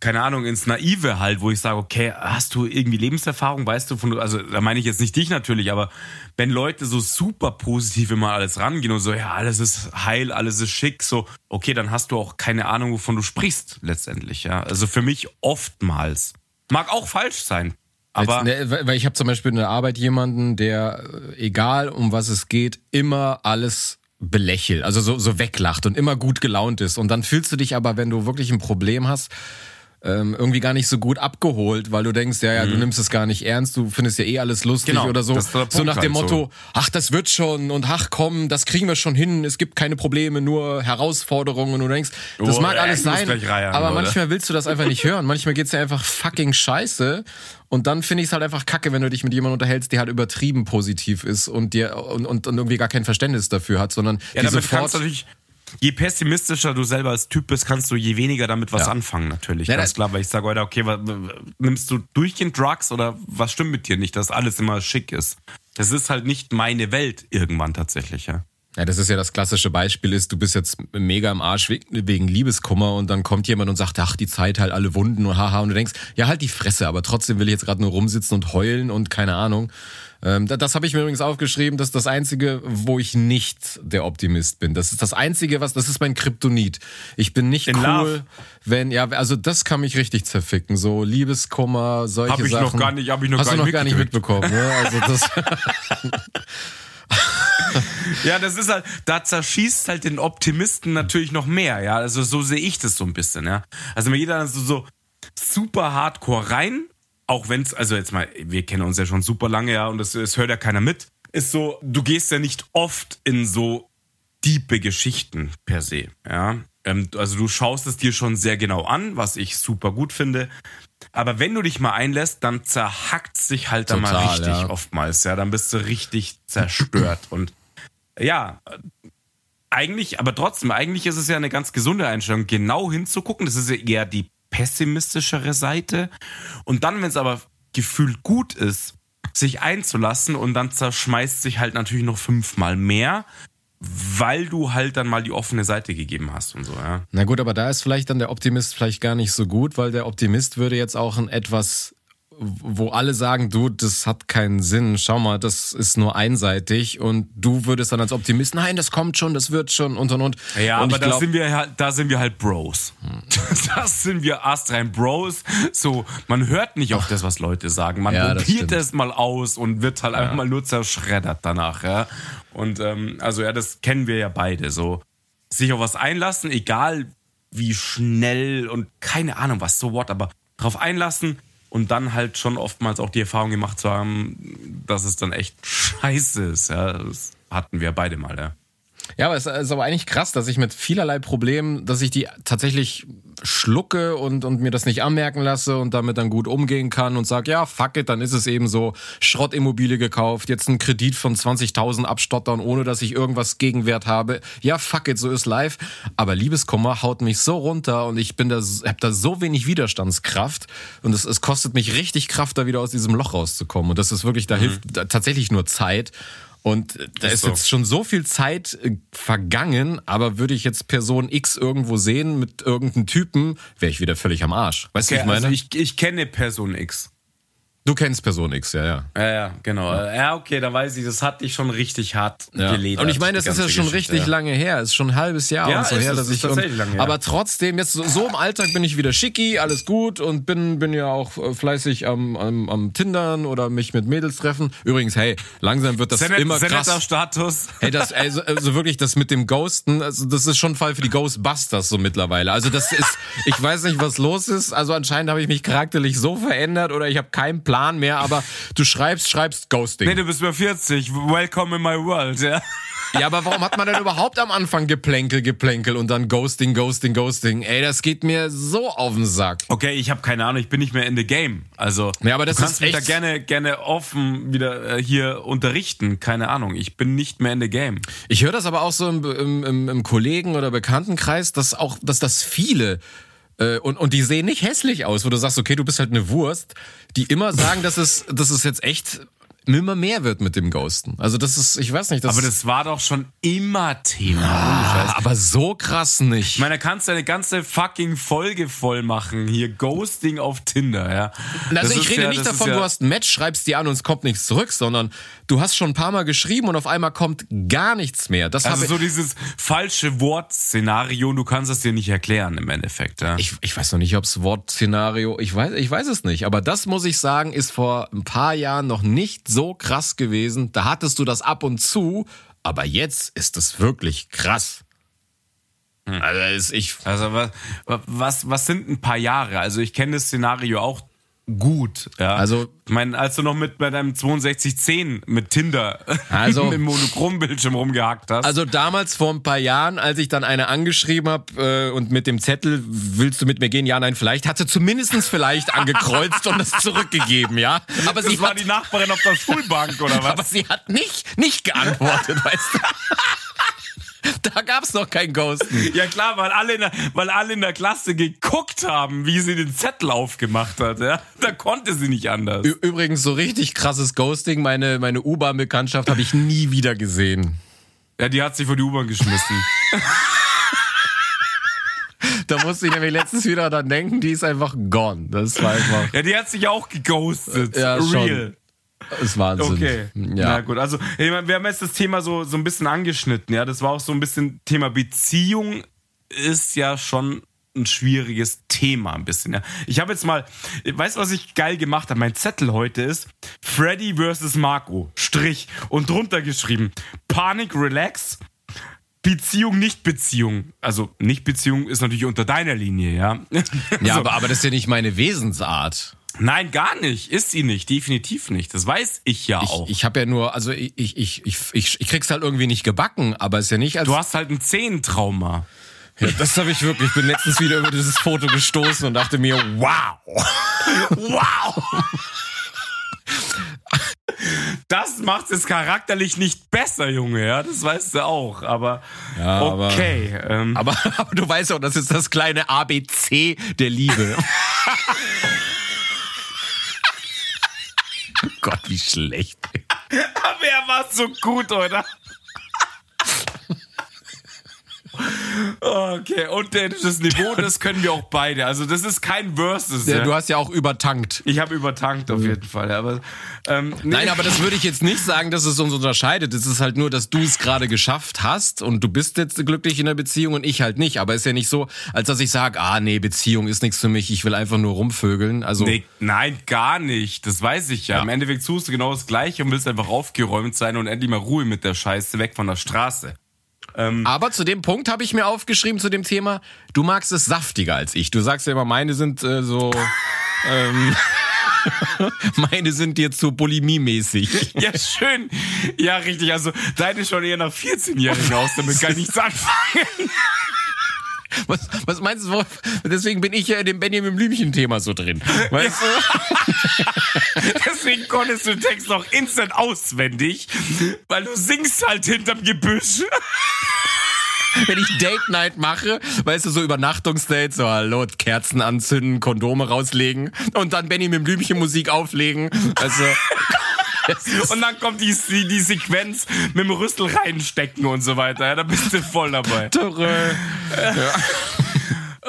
keine Ahnung, ins Naive halt, wo ich sage, okay, hast du irgendwie Lebenserfahrung, weißt du von, also da meine ich jetzt nicht dich natürlich, aber wenn Leute so super positiv immer alles rangehen und so, ja, alles ist heil, alles ist schick, so, okay, dann hast du auch keine Ahnung, wovon du sprichst, letztendlich, ja. Also für mich oftmals. Mag auch falsch sein. Aber Jetzt, ne, weil ich habe zum Beispiel in der Arbeit jemanden, der, äh, egal um was es geht, immer alles belächelt, also so, so weglacht und immer gut gelaunt ist. Und dann fühlst du dich aber, wenn du wirklich ein Problem hast, ähm, irgendwie gar nicht so gut abgeholt, weil du denkst, ja, ja, mhm. du nimmst es gar nicht ernst, du findest ja eh alles lustig genau, oder so. So nach dem halt Motto, so. ach, das wird schon und ach komm, das kriegen wir schon hin, es gibt keine Probleme, nur Herausforderungen und du denkst, das oh, mag alles sein, reiern, aber oder? manchmal willst du das einfach nicht hören. Manchmal geht's dir einfach fucking scheiße und dann finde ich es halt einfach kacke, wenn du dich mit jemandem unterhältst, der halt übertrieben positiv ist und dir und, und, und irgendwie gar kein Verständnis dafür hat, sondern ja, die sofort je pessimistischer du selber als Typ bist, kannst du je weniger damit was ja. anfangen, natürlich. Ja, ganz klar, weil ich sage, Alter, okay, was, nimmst du durchgehend Drugs oder was stimmt mit dir nicht, dass alles immer schick ist? Das ist halt nicht meine Welt irgendwann tatsächlich, ja. Ja, das ist ja das klassische Beispiel ist, du bist jetzt mega im Arsch wegen Liebeskummer und dann kommt jemand und sagt, ach, die Zeit halt alle Wunden und haha und du denkst, ja, halt die Fresse, aber trotzdem will ich jetzt gerade nur rumsitzen und heulen und keine Ahnung. Ähm, das, das habe ich mir übrigens aufgeschrieben, das ist das Einzige, wo ich nicht der Optimist bin. Das ist das Einzige, was, das ist mein Kryptonit. Ich bin nicht In cool, love. wenn, ja, also das kann mich richtig zerficken. So Liebeskummer, solche hab ich Sachen. Noch gar nicht, hab ich noch Hast gar du noch gar nicht mitbekommen. Ne? Also das ja, das ist halt, da zerschießt halt den Optimisten natürlich noch mehr, ja. Also so sehe ich das so ein bisschen, ja. Also wenn jeder so, so super hardcore rein, auch wenn es, also jetzt mal, wir kennen uns ja schon super lange, ja, und es hört ja keiner mit, ist so, du gehst ja nicht oft in so diepe Geschichten per se, ja. Ähm, also du schaust es dir schon sehr genau an, was ich super gut finde. Aber wenn du dich mal einlässt, dann zerhackt sich halt Total, dann mal richtig ja. oftmals, ja. Dann bist du richtig zerstört. Und ja, eigentlich, aber trotzdem, eigentlich ist es ja eine ganz gesunde Einstellung, genau hinzugucken. Das ist ja eher die pessimistischere Seite. Und dann, wenn es aber gefühlt gut ist, sich einzulassen und dann zerschmeißt sich halt natürlich noch fünfmal mehr, weil du halt dann mal die offene Seite gegeben hast und so, ja. Na gut, aber da ist vielleicht dann der Optimist vielleicht gar nicht so gut, weil der Optimist würde jetzt auch ein etwas wo alle sagen, du, das hat keinen Sinn, schau mal, das ist nur einseitig und du würdest dann als Optimist, nein, das kommt schon, das wird schon und und und. Ja, und aber da sind wir halt, da sind wir halt Bros. Das sind wir astrein Bros. So, man hört nicht auf das, was Leute sagen. Man ja, probiert es mal aus und wird halt ja. einfach mal nur zerschreddert danach, ja. Und ähm, also ja, das kennen wir ja beide. So, sich auf was einlassen, egal wie schnell und keine Ahnung was, so what, aber drauf einlassen und dann halt schon oftmals auch die Erfahrung gemacht zu haben, dass es dann echt scheiße ist. Ja, das hatten wir beide mal, ja. Ja, aber es ist aber eigentlich krass, dass ich mit vielerlei Problemen, dass ich die tatsächlich schlucke und, und mir das nicht anmerken lasse und damit dann gut umgehen kann und sage, ja, fuck it, dann ist es eben so, Schrottimmobilie gekauft, jetzt einen Kredit von 20.000 abstottern, ohne dass ich irgendwas Gegenwert habe. Ja, fuck it, so ist live. Aber Liebeskummer haut mich so runter und ich bin da, hab da so wenig Widerstandskraft und es, es kostet mich richtig Kraft, da wieder aus diesem Loch rauszukommen. Und das ist wirklich, da mhm. hilft tatsächlich nur Zeit. Und da ist, ist so. jetzt schon so viel Zeit äh, vergangen, aber würde ich jetzt Person X irgendwo sehen mit irgendeinem Typen, wäre ich wieder völlig am Arsch. Weißt okay, du, ich meine? Also ich, ich kenne Person X. Du kennst Person X, ja, ja. Ja, ja, genau. Ja, ja okay, da weiß ich, das hat dich schon richtig hart ja. geledert. Und ich meine, das ist ja schon Geschichte, richtig ja. lange her. Es ist schon ein halbes Jahr ja, und so her, dass ich. Und, lange her. Aber trotzdem, jetzt so, so, im Alltag bin ich wieder schicki, alles gut und bin, bin ja auch äh, fleißig am, am, am Tindern oder mich mit Mädels treffen. Übrigens, hey, langsam wird das Senet, immer krass. Status. Hey, das, also, also wirklich, das mit dem Ghosten, also das ist schon ein Fall für die Ghostbusters so mittlerweile. Also das ist, ich weiß nicht, was los ist. Also anscheinend habe ich mich charakterlich so verändert oder ich habe keinen Plan mehr, aber du schreibst, schreibst Ghosting. Nee, du bist über 40. Welcome in my world, ja. Ja, aber warum hat man denn überhaupt am Anfang Geplänkel, Geplänkel und dann Ghosting, Ghosting, Ghosting? Ey, das geht mir so auf den Sack. Okay, ich habe keine Ahnung, ich bin nicht mehr in the game. Also, ja, aber das du kannst ist mich da gerne, gerne offen wieder äh, hier unterrichten. Keine Ahnung, ich bin nicht mehr in the game. Ich höre das aber auch so im, im, im, im Kollegen- oder Bekanntenkreis, dass auch, dass das viele und, und die sehen nicht hässlich aus, wo du sagst, okay, du bist halt eine Wurst, die immer sagen, dass es, dass es jetzt echt immer mehr wird mit dem Ghosten. Also das ist, ich weiß nicht. Das aber das war doch schon immer Thema. Ah, aber so krass nicht. Ich meine, da kannst du eine ganze fucking Folge voll machen. Hier Ghosting auf Tinder, ja. Also das ich rede ja, nicht davon, ja du hast ein Match, schreibst die an und es kommt nichts zurück, sondern du hast schon ein paar Mal geschrieben und auf einmal kommt gar nichts mehr. Das also so dieses falsche Wortszenario, du kannst es dir nicht erklären im Endeffekt. Ja. Ich, ich weiß noch nicht, ob es Wortszenario, ich weiß, ich weiß es nicht. Aber das muss ich sagen, ist vor ein paar Jahren noch nicht so so krass gewesen. Da hattest du das ab und zu, aber jetzt ist es wirklich krass. Hm. Also, ist ich also was, was, was sind ein paar Jahre? Also ich kenne das Szenario auch gut. Ja. Also, ich meine, als du noch mit bei deinem 6210 mit Tinder also, im Monochrombildschirm rumgehackt hast. Also damals vor ein paar Jahren, als ich dann eine angeschrieben habe äh, und mit dem Zettel, willst du mit mir gehen? Ja, nein, vielleicht, hat sie zumindestens vielleicht angekreuzt und das zurückgegeben, ja. Aber das sie war hat, die Nachbarin auf der Schulbank, oder was? Aber sie hat nicht, nicht geantwortet, weißt du. da gab's noch kein Ghosten. Ja klar, weil alle, in der, weil alle in der Klasse geguckt haben, wie sie den Zettel aufgemacht hat. Ja? Da konnte sie nicht anders. Übrigens, so richtig krasses Ghosting. Meine, meine U-Bahn-Bekanntschaft habe ich nie wieder gesehen. Ja, die hat sich vor die U-Bahn geschmissen. da musste ich nämlich letztens wieder dran denken, die ist einfach gone. Das war einfach. Ja, die hat sich auch geghostet. Ja, Real. Schon. Das ist Wahnsinn. Okay. Ja. Na gut, also wir haben jetzt das Thema so, so ein bisschen angeschnitten, ja. Das war auch so ein bisschen Thema Beziehung ist ja schon ein schwieriges Thema ein bisschen. Ja. Ich habe jetzt mal, weißt du, was ich geil gemacht habe? Mein Zettel heute ist Freddy versus Marco, Strich und drunter geschrieben Panik, Relax, Beziehung, Nicht-Beziehung. Also Nicht-Beziehung ist natürlich unter deiner Linie, ja. Ja, so. aber, aber das ist ja nicht meine Wesensart. Nein, gar nicht. Ist sie nicht. Definitiv nicht. Das weiß ich ja auch. Ich, ich habe ja nur, also ich, ich, ich, ich, ich krieg's halt irgendwie nicht gebacken, aber ist ja nicht als. Du hast halt ein Zehentrauma. Ja, das habe ich wirklich. Ich bin letztens wieder über dieses Foto gestoßen und dachte mir, wow. wow. Das macht es charakterlich nicht besser, Junge, ja, das weißt du auch, aber ja, okay. Aber, ähm. aber, aber du weißt auch, das ist das kleine ABC der Liebe. Gott, wie schlecht. Aber er war so gut, oder? Okay, und das Niveau, das können wir auch beide. Also das ist kein Versus. Ja, ja. Du hast ja auch übertankt. Ich habe übertankt auf jeden Fall. Aber, ähm, nee. Nein, aber das würde ich jetzt nicht sagen, dass es uns unterscheidet. Es ist halt nur, dass du es gerade geschafft hast und du bist jetzt glücklich in der Beziehung und ich halt nicht. Aber es ist ja nicht so, als dass ich sage, ah nee, Beziehung ist nichts für mich. Ich will einfach nur rumvögeln. Also nee, nein, gar nicht. Das weiß ich ja. ja. Im Endeffekt tust du genau das Gleiche und willst einfach aufgeräumt sein und endlich mal Ruhe mit der Scheiße weg von der Straße. Ähm, Aber zu dem Punkt habe ich mir aufgeschrieben zu dem Thema, du magst es saftiger als ich. Du sagst ja immer, meine sind äh, so. ähm, meine sind dir zu bulimiemäßig. Ja, schön. Ja, richtig. Also, deine schon eher nach 14-Jährigen aus, damit kann ich nichts anfangen. Was, was meinst du? Deswegen bin ich ja in dem Benjamin Blümchen-Thema so drin. Weißt du? Deswegen konntest du den Text noch instant auswendig, weil du singst halt hinterm Gebüsch. Wenn ich Date Night mache, weißt du, so Übernachtungsdates, so hallo, Kerzen anzünden, Kondome rauslegen und dann Benjamin Blümchen Musik auflegen. Also und dann kommt die, die, die, Sequenz mit dem Rüssel reinstecken und so weiter. Ja, da bist du voll dabei. Ja.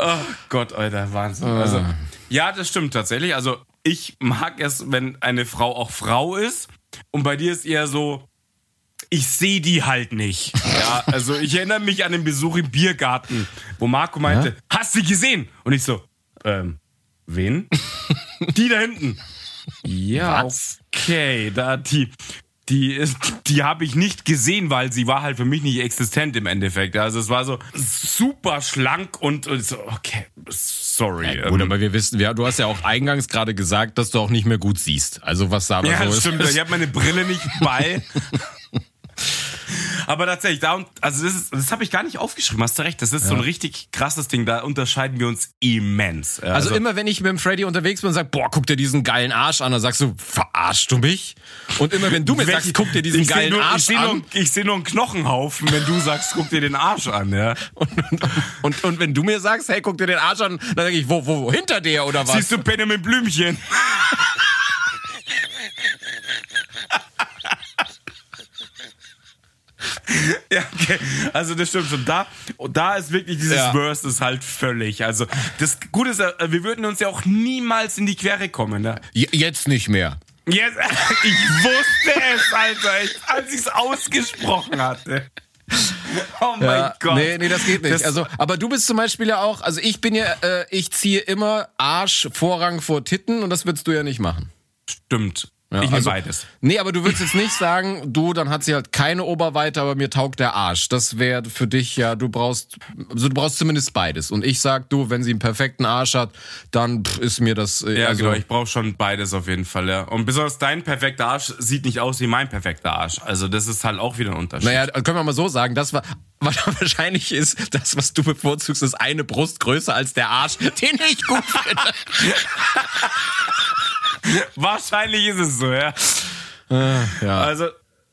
Oh Gott, Alter, Wahnsinn. Ah. Also, ja, das stimmt tatsächlich. Also, ich mag es, wenn eine Frau auch Frau ist. Und bei dir ist eher so, ich sehe die halt nicht. Ja, also ich erinnere mich an den Besuch im Biergarten, wo Marco meinte, ja? hast du gesehen? Und ich so, ähm, wen? die da hinten. Ja, Was? okay, da die die ist, die habe ich nicht gesehen, weil sie war halt für mich nicht existent im Endeffekt. Also es war so super schlank und, und so, okay, sorry. Ja, gut, ähm, aber wir wissen, ja, du hast ja auch eingangs gerade gesagt, dass du auch nicht mehr gut siehst. Also was da ja, so stimmt, ich habe meine Brille nicht bei. Aber tatsächlich, da, also das, ist, das habe ich gar nicht aufgeschrieben, hast du recht. Das ist ja. so ein richtig krasses Ding, da unterscheiden wir uns immens. Also, also immer wenn ich mit dem Freddy unterwegs bin und sag, boah, guck dir diesen geilen Arsch an, dann sagst du, verarschst du mich? Und immer wenn du mir sagst, guck dir diesen geilen nur, Arsch ich an. Nur, ich sehe nur einen Knochenhaufen, wenn du sagst, guck dir den Arsch an, ja. Und, und, und, und wenn du mir sagst, hey, guck dir den Arsch an, dann sag ich, wo, wo, wo, hinter dir oder was? Siehst du Benjamin Blümchen? ja, okay. Also das stimmt schon. Da, da ist wirklich dieses ja. Verse ist halt völlig. Also das Gute ist, äh, wir würden uns ja auch niemals in die Quere kommen. Ne? Jetzt nicht mehr. Jetzt, ich wusste es, Alter, ich, als ich es ausgesprochen hatte. Oh mein ja, Gott. Nee, nee, das geht nicht. Das also, aber du bist zum Beispiel ja auch, also ich bin ja, äh, ich ziehe immer Arsch Vorrang vor Titten und das würdest du ja nicht machen. Stimmt. Ja, ich also, beides. Nee, aber du würdest jetzt nicht sagen, du, dann hat sie halt keine Oberweite, aber mir taugt der Arsch. Das wäre für dich ja, du brauchst, also du brauchst zumindest beides. Und ich sag, du, wenn sie einen perfekten Arsch hat, dann ist mir das. Äh, ja, also, genau, ich brauche schon beides auf jeden Fall, ja. Und besonders dein perfekter Arsch sieht nicht aus wie mein perfekter Arsch. Also das ist halt auch wieder ein Unterschied. Naja, können wir mal so sagen, das war, was wahrscheinlich ist, das, was du bevorzugst, ist eine Brust größer als der Arsch, den ich gut finde. Wahrscheinlich ist es so, ja. Äh, ja. Also,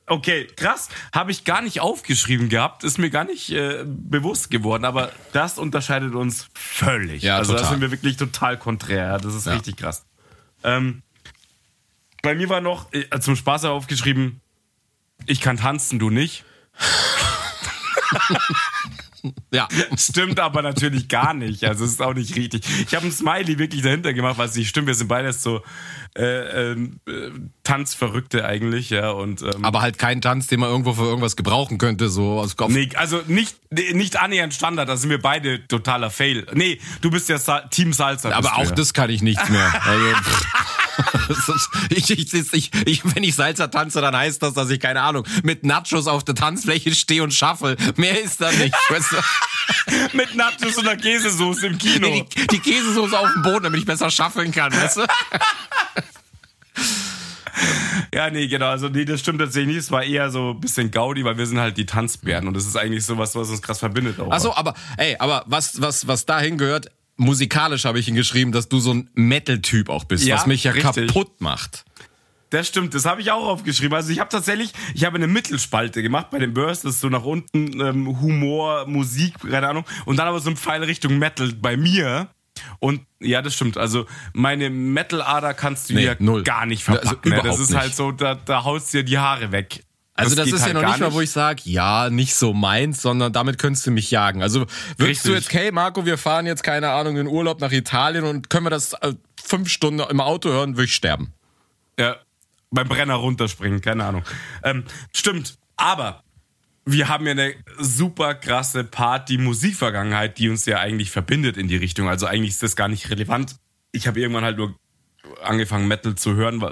Okay, krass. Habe ich gar nicht aufgeschrieben gehabt. Ist mir gar nicht äh, bewusst geworden. Aber das unterscheidet uns völlig. Ja, also da sind wir wirklich total konträr. Das ist ja. richtig krass. Ähm, bei mir war noch äh, zum Spaß aufgeschrieben, ich kann tanzen, du nicht. Ja. Stimmt aber natürlich gar nicht. Also es ist auch nicht richtig. Ich habe ein Smiley wirklich dahinter gemacht, was nicht stimmt. Wir sind beides so äh, äh, Tanzverrückte eigentlich, ja. Und, ähm, aber halt kein Tanz, den man irgendwo für irgendwas gebrauchen könnte, so aus Kopf. Nee, also nicht, nicht annähernd Standard, da sind wir beide totaler Fail. Nee, du bist ja Sa Team Salsa. Aber auch ja. das kann ich nicht mehr. Also, ich, ich, ich, ich, wenn ich Salsa tanze, dann heißt das, dass ich, keine Ahnung, mit Nachos auf der Tanzfläche stehe und schaffel. Mehr ist da nicht. Weißt du? mit Nachos und einer Käsesoße im Kino. Nee, die, die Käsesoße auf dem Boden, damit ich besser schaffeln kann, weißt du? Ja, nee, genau. Also, nee, das stimmt tatsächlich nicht. Es war eher so ein bisschen Gaudi, weil wir sind halt die Tanzbären und das ist eigentlich so was, was uns krass verbindet auch. Achso, aber, ey, aber was, was, was dahin gehört, musikalisch habe ich ihn geschrieben, dass du so ein Metal-Typ auch bist, ja, was mich ja richtig. kaputt macht. Das stimmt, das habe ich auch aufgeschrieben. Also ich habe tatsächlich, ich habe eine Mittelspalte gemacht bei den Burst, das ist so nach unten ähm, Humor, Musik, keine Ahnung, und dann aber so ein Pfeil Richtung Metal bei mir. Und ja, das stimmt. Also meine Metal-Ader kannst du nee, hier null. gar nicht verpacken. Also, das ist nicht. halt so, da, da haust dir die Haare weg. Also das, das ist halt ja noch nicht mal, wo ich sage, ja, nicht so meins, sondern damit könntest du mich jagen. Also würdest Richtig. du jetzt, hey Marco, wir fahren jetzt, keine Ahnung, in Urlaub nach Italien und können wir das äh, fünf Stunden im Auto hören, würde ich sterben. Ja, beim Brenner runterspringen, keine Ahnung. Ähm, stimmt, aber wir haben ja eine super krasse Party-Musikvergangenheit, die uns ja eigentlich verbindet in die Richtung. Also eigentlich ist das gar nicht relevant. Ich habe irgendwann halt nur angefangen, Metal zu hören,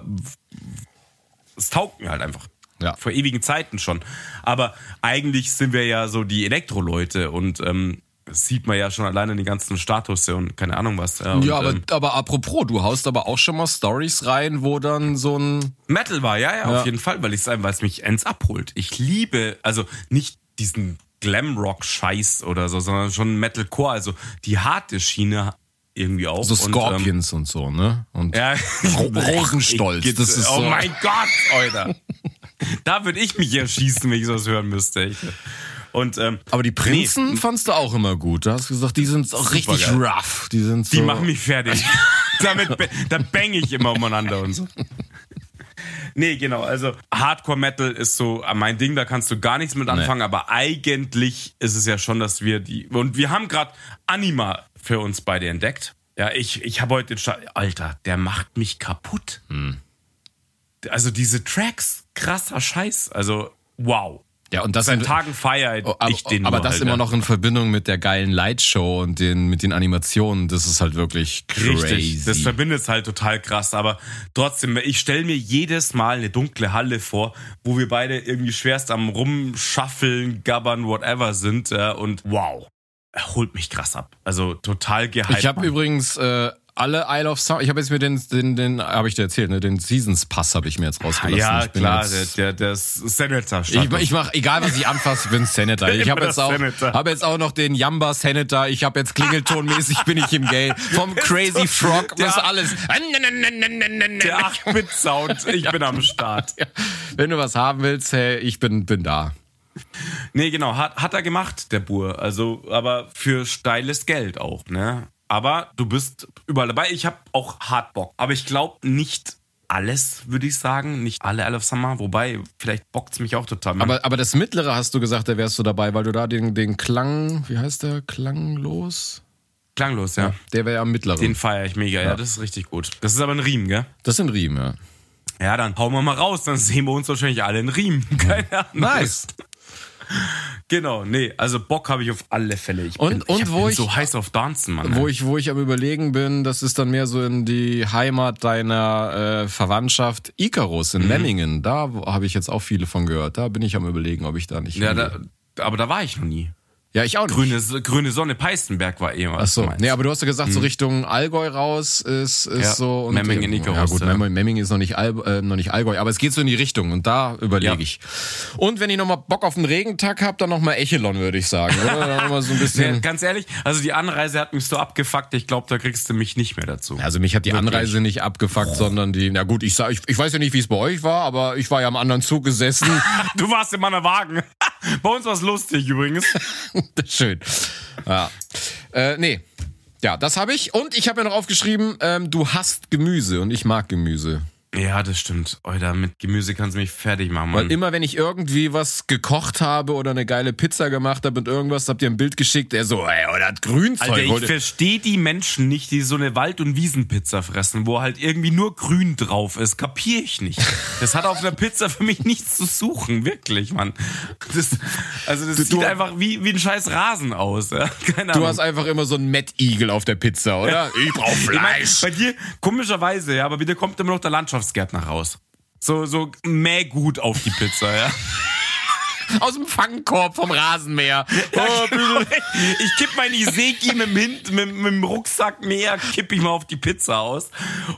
es taugt mir halt einfach. Ja. Vor ewigen Zeiten schon. Aber eigentlich sind wir ja so die Elektro-Leute und ähm, sieht man ja schon alleine die ganzen Status und keine Ahnung was. Ja, und, aber, ähm, aber apropos, du haust aber auch schon mal Stories rein, wo dann so ein Metal war, ja, ja, ja. auf jeden Fall, weil ich weil es mich ends abholt. Ich liebe, also nicht diesen Glamrock-Scheiß oder so, sondern schon Metalcore, also die harte Schiene irgendwie auch. So Scorpions und, ähm, und so, ne? Und ja, Rosenstolz. Das ist oh so. mein Gott, Alter. Da würde ich mich erschießen, wenn ich sowas hören müsste. Und, ähm, Aber die Prinzen nee. fandst du auch immer gut. Du hast gesagt, die sind auch richtig geil. rough. Die sind so. Die machen mich fertig. Damit, da bang ich immer umeinander und so. Nee, genau. Also Hardcore Metal ist so mein Ding, da kannst du gar nichts mit anfangen, nee. aber eigentlich ist es ja schon, dass wir die. Und wir haben gerade Anima für uns beide entdeckt. Ja, ich, ich habe heute den Sta Alter, der macht mich kaputt. Hm. Also diese Tracks, krasser Scheiß. Also, wow. Ja, und das Seit Tagen feiere oh, ich den Aber das halt, immer noch in Verbindung mit der geilen Lightshow und den, mit den Animationen, das ist halt wirklich crazy. Richtig, das verbindet es halt total krass. Aber trotzdem, ich stelle mir jedes Mal eine dunkle Halle vor, wo wir beide irgendwie schwerst am Rumschaffeln, gabbern, whatever sind. und wow, er holt mich krass ab. Also total gehypt. Ich habe übrigens äh, alle Isle of Sound. Ich habe jetzt mir den, den, den habe ich dir erzählt, ne? Den Seasons Pass habe ich mir jetzt rausgelassen. Ja, klar, der, der, der Senator. Ich, ich mache, egal was ich anfasse, ich bin Senator. Ich habe jetzt auch, habe jetzt auch noch den Yamba Senator. Ich habe jetzt Klingeltonmäßig bin ich im Gay. Vom Crazy Frog bis alles. Der 8-Bit-Sound. Ich bin am Start. Wenn du was haben willst, hey, ich bin, bin da. Nee, genau, hat, hat er gemacht, der Bur. Also, aber für steiles Geld auch, ne? Aber du bist überall dabei. Ich habe auch hart Bock. Aber ich glaube nicht alles, würde ich sagen. Nicht alle Isle of Summer. Wobei, vielleicht bockt es mich auch total. Aber, aber das mittlere hast du gesagt, da wärst du dabei, weil du da den, den Klang, wie heißt der? Klanglos? Klanglos, ja. ja der wäre ja am mittleren. Den feiere ich mega, ja. ja. das ist richtig gut. Das ist aber ein Riemen, gell? Das ist ein Riemen, ja. Ja, dann hauen wir mal raus, dann sehen wir uns wahrscheinlich alle in Riemen. Keine Ahnung. Nice. Genau, nee, also Bock habe ich auf alle Fälle. Ich und bin, und ich wo bin ich so heiß auf Dancen, Mann. Wo ich, wo ich am überlegen bin, das ist dann mehr so in die Heimat deiner äh, Verwandtschaft Icarus in mhm. Memmingen. Da habe ich jetzt auch viele von gehört. Da bin ich am überlegen, ob ich da nicht. Ja, da, aber da war ich noch nie. Ja, ich auch nicht. Grüne, grüne Sonne, Peißenberg war eh Ach so. Nee, aber du hast ja gesagt, so hm. Richtung Allgäu raus ist, ist ja, so. Und Memmingen, Icarus, Ja gut, ja. Memmingen ist noch nicht, All, äh, noch nicht Allgäu, aber es geht so in die Richtung und da überlege ja. ich. Und wenn ich nochmal Bock auf einen Regentag habe, dann nochmal Echelon, würde ich sagen. Oder? So ein bisschen nee, ganz ehrlich, also die Anreise hat mich so abgefuckt, ich glaube, da kriegst du mich nicht mehr dazu. Also mich hat die Wirklich? Anreise nicht abgefuckt, oh. sondern die, na gut, ich, sag, ich, ich weiß ja nicht, wie es bei euch war, aber ich war ja am anderen Zug gesessen. du warst in meiner Wagen. Bei uns war es lustig übrigens. Schön. Ja. Äh, nee. Ja, das habe ich. Und ich habe mir noch aufgeschrieben, ähm, du hast Gemüse und ich mag Gemüse. Ja, das stimmt. Alter, mit Gemüse kannst du mich fertig machen, Mann. Weil immer, wenn ich irgendwie was gekocht habe oder eine geile Pizza gemacht habe und irgendwas, habt ihr ein Bild geschickt, der so, ey, oder hat Grünzeug. Alter, ich verstehe die Menschen nicht, die so eine Wald- und Wiesenpizza fressen, wo halt irgendwie nur Grün drauf ist. Kapier ich nicht. Das hat auf einer Pizza für mich nichts zu suchen, wirklich, Mann. Das, also das du, sieht du, einfach wie, wie ein scheiß Rasen aus. Ja? Keine Ahnung. Du hast einfach immer so einen Mettigel auf der Pizza, oder? Ich brauch Fleisch. Ich mein, bei dir, komischerweise, ja, aber wieder kommt immer noch der Landschafts Landschaftsgärtner raus. So, so mähgut auf die Pizza, ja. Aus dem Fangkorb vom Rasenmäher. Oh, genau. ich kipp meine Iseki mit, mit, mit, dem Rucksackmäher, kipp ich mal auf die Pizza aus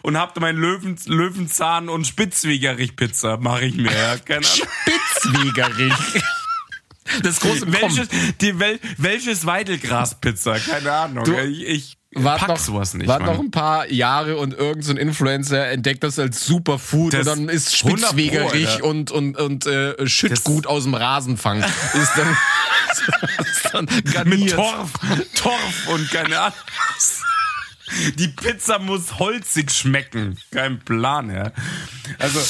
und hab meinen Löwen, Löwenzahn und Spitzwegerich-Pizza, mache ich mir. Ja. Keine Ahnung. Spitzwegerich. Das große welches, die, wel, welches Weidelgras-Pizza? Keine Ahnung. Du, ich, ich wart noch, sowas nicht. Wart noch ein paar Jahre und irgendein so Influencer entdeckt das als Superfood das und dann ist Spitzwegerich und, und, und äh, Schüttgut aus dem Rasenfang. ist dann, ist dann garniert. Mit Torf, Torf und keine Ahnung. Die Pizza muss holzig schmecken. Kein Plan, ja. Also,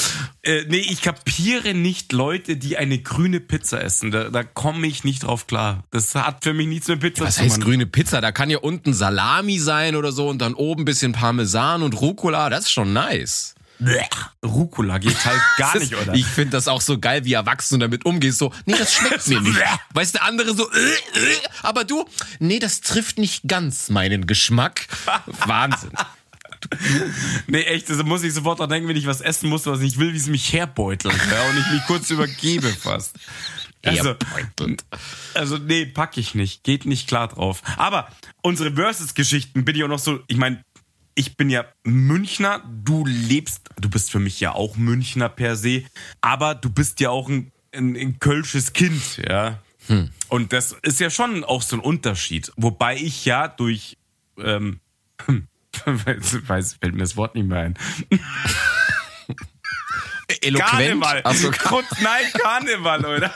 äh, nee, ich kapiere nicht Leute, die eine grüne Pizza essen. Da, da komme ich nicht drauf klar. Das hat für mich nichts mit Pizza Was zu tun. Was heißt grüne Pizza? Da kann ja unten Salami sein oder so und dann oben ein bisschen Parmesan und Rucola. Das ist schon nice. Rucola geht halt gar nicht, oder? Ich finde das auch so geil, wie Erwachsene damit umgehst. So, nee, das schmeckt mir nicht. Weißt du, andere so, äh, äh, aber du, nee, das trifft nicht ganz meinen Geschmack. Wahnsinn. Nee, echt, das muss ich sofort dran denken, wenn ich was essen muss, was ich will, wie es mich herbeutelt. Ja, und ich mich kurz übergebe fast. Also, also nee, pack ich nicht. Geht nicht klar drauf. Aber unsere Versus-Geschichten bin ich auch noch so, ich meine, ich bin ja Münchner, du lebst, du bist für mich ja auch Münchner per se, aber du bist ja auch ein, ein, ein kölsches Kind, ja. Hm. Und das ist ja schon auch so ein Unterschied. Wobei ich ja durch, ähm, weiß, fällt mir das Wort nicht mehr ein. Eloquent? Karneval. So. Nein, Karneval, oder?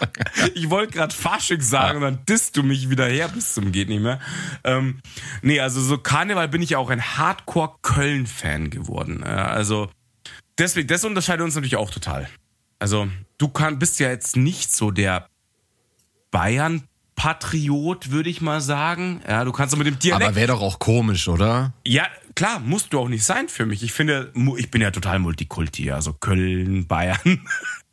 Ich wollte gerade Fasching sagen, dann disst du mich wieder her bis zum geht nicht mehr. Ähm, nee, also so Karneval bin ich ja auch ein Hardcore-Köln-Fan geworden. Also deswegen, das unterscheidet uns natürlich auch total. Also du kann, bist ja jetzt nicht so der Bayern Patriot, würde ich mal sagen. Ja, du kannst mit dem Dialekt. Aber wäre doch auch komisch, oder? Ja, klar, musst du auch nicht sein für mich. Ich finde, ich bin ja total Multikulti, also Köln, Bayern.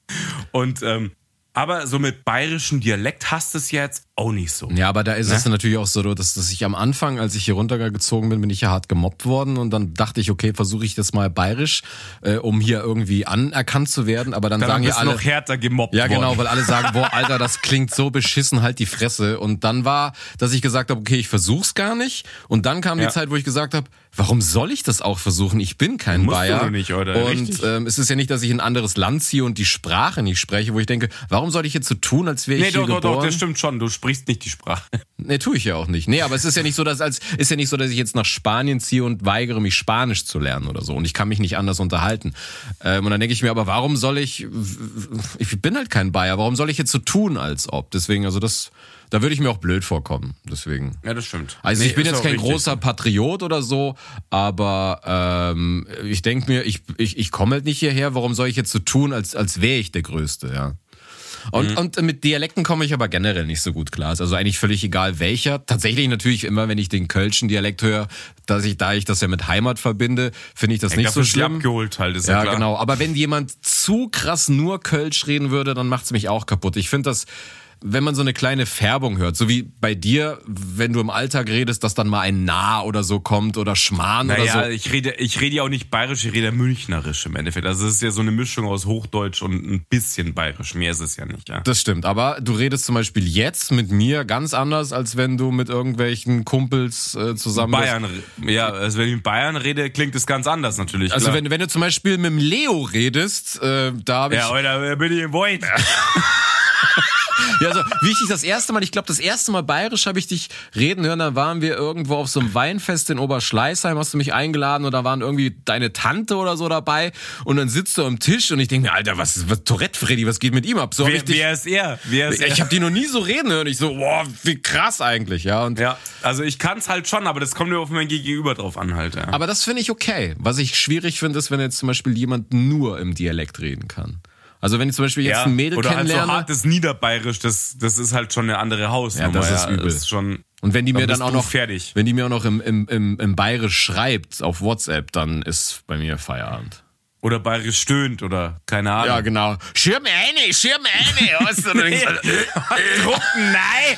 Und ähm, aber so mit bayerischem Dialekt hast du es jetzt auch nicht so. Ja, aber da ist ne? es natürlich auch so, dass, dass ich am Anfang, als ich hier runtergezogen bin, bin ich ja hart gemobbt worden und dann dachte ich, okay, versuche ich das mal bayerisch, äh, um hier irgendwie anerkannt zu werden. Aber dann, dann sagen ja alle noch härter gemobbt Ja, genau, worden. weil alle sagen, boah, Alter, das klingt so beschissen, halt die Fresse. Und dann war, dass ich gesagt habe, okay, ich versuch's gar nicht. Und dann kam ja. die Zeit, wo ich gesagt habe, warum soll ich das auch versuchen? Ich bin kein Musst Bayer. Du nicht, oder? Und ähm, es ist ja nicht, dass ich in ein anderes Land ziehe und die Sprache nicht spreche, wo ich denke, warum soll ich jetzt so tun, als wäre ich nee, hier doch, geboren? Nee, doch, doch, das stimmt schon. Du sprichst nicht die Sprache. Nee, tue ich ja auch nicht. Nee, aber es ist ja nicht so, dass als ist ja nicht so, dass ich jetzt nach Spanien ziehe und weigere mich Spanisch zu lernen oder so und ich kann mich nicht anders unterhalten. Ähm, und dann denke ich mir, aber warum soll ich ich bin halt kein Bayer, warum soll ich jetzt so tun als ob? Deswegen also das da würde ich mir auch blöd vorkommen. Deswegen. Ja, das stimmt. Also nee, ich bin jetzt kein richtig. großer Patriot oder so, aber ähm, ich denke mir, ich, ich, ich komme halt nicht hierher, warum soll ich jetzt so tun, als, als wäre ich der Größte, ja. Und, mhm. und mit Dialekten komme ich aber generell nicht so gut klar. Also eigentlich völlig egal welcher. Tatsächlich natürlich immer, wenn ich den Kölschen Dialekt höre, dass ich, da ich das ja mit Heimat verbinde, finde ich das ja, nicht so schlimm. abgeholt halt, ist ja, ja klar. genau. Aber wenn jemand zu krass nur Kölsch reden würde, dann macht's mich auch kaputt. Ich finde das wenn man so eine kleine Färbung hört, so wie bei dir, wenn du im Alltag redest, dass dann mal ein Nah oder so kommt oder Schmarrn naja, oder so. ich rede, ich rede ja auch nicht bayerisch, ich rede münchnerisch im Endeffekt. Also es ist ja so eine Mischung aus Hochdeutsch und ein bisschen bayerisch. Mehr ist es ja nicht, ja. Das stimmt, aber du redest zum Beispiel jetzt mit mir ganz anders, als wenn du mit irgendwelchen Kumpels äh, zusammen Bayern, bist. ja, also wenn ich mit Bayern rede, klingt es ganz anders natürlich. Also wenn, wenn du zum Beispiel mit dem Leo redest, äh, da habe ich... Ja, oder bin ich im Void. Ja, also wie ich dich das erste Mal, ich glaube, das erste Mal bayerisch habe ich dich reden hören, da waren wir irgendwo auf so einem Weinfest in Oberschleißheim, hast du mich eingeladen und da waren irgendwie deine Tante oder so dabei und dann sitzt du am Tisch und ich denke mir, Alter, was ist was, Tourette Freddy, was geht mit ihm ab? So wer, dich, wer ist er? Wer ist ich er? habe die noch nie so reden hören. Ich so, boah, wie krass eigentlich, ja. Und ja, also ich kann es halt schon, aber das kommt mir auf mein Gegenüber drauf an halt. Ja. Aber das finde ich okay. Was ich schwierig finde, ist, wenn jetzt zum Beispiel jemand nur im Dialekt reden kann. Also wenn ich zum Beispiel jetzt ja, ein Mädel oder kennenlerne. Oder halt so hartes Niederbayerisch, das, das ist halt schon eine andere Hausnummer. Ja, das ist übel. Das ist schon, und wenn die mir dann, dann auch noch, fertig. wenn die mir auch noch im, im, im, im Bayerisch schreibt auf WhatsApp, dann ist bei mir Feierabend. Oder bayerisch stöhnt oder keine Ahnung. Ja, genau. Schirm eine, schirm eine. Weißt du, nee. Drucken, nein.